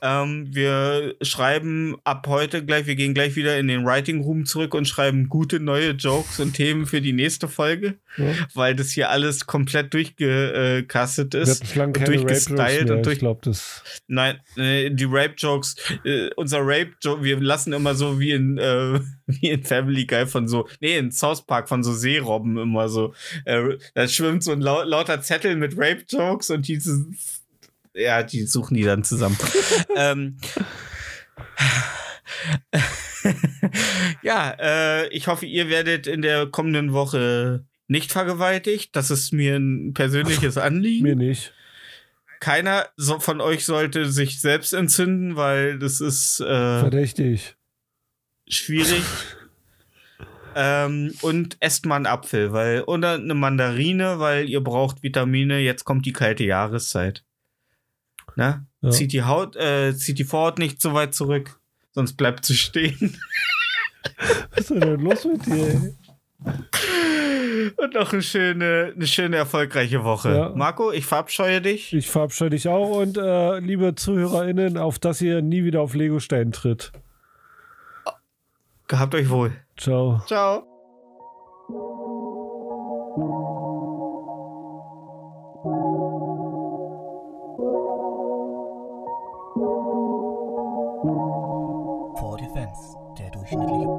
Ähm, wir schreiben ab heute gleich, wir gehen gleich wieder in den Writing Room zurück und schreiben gute neue Jokes und Themen für die nächste Folge, Ja. weil das hier alles komplett durchgecastet Wir ist. und keine durchgestylt mehr. und durch- Ich glaube, das Nein, äh, die Rape-Jokes, äh, unser Rape-Joke, wir lassen immer so wie in, äh, wie in Family Guy von so, nee, in South Park von so Seerobben immer so. Äh, da schwimmt so ein lau lauter Zettel mit Rape-Jokes und diese, ja, die suchen die dann zusammen. ähm, ja, äh, ich hoffe, ihr werdet in der kommenden Woche nicht vergewaltigt. Das ist mir ein persönliches Anliegen mir nicht. keiner von euch sollte sich selbst entzünden, weil das ist äh, Verdächtig. schwierig. ähm, und esst mal einen Apfel, weil oder eine Mandarine, weil ihr braucht Vitamine. Jetzt kommt die kalte Jahreszeit. Na? Ja. Zieht die Haut, äh, zieht die Vorhaut nicht so weit zurück, sonst bleibt sie stehen. Was ist denn los mit dir? ey? und noch eine schöne, eine schöne erfolgreiche Woche. Ja. Marco, ich verabscheue dich. Ich verabscheue dich auch und äh, liebe ZuhörerInnen, auf dass ihr nie wieder auf Lego-Stein tritt. Gehabt euch wohl. Ciao. Ciao. definitely a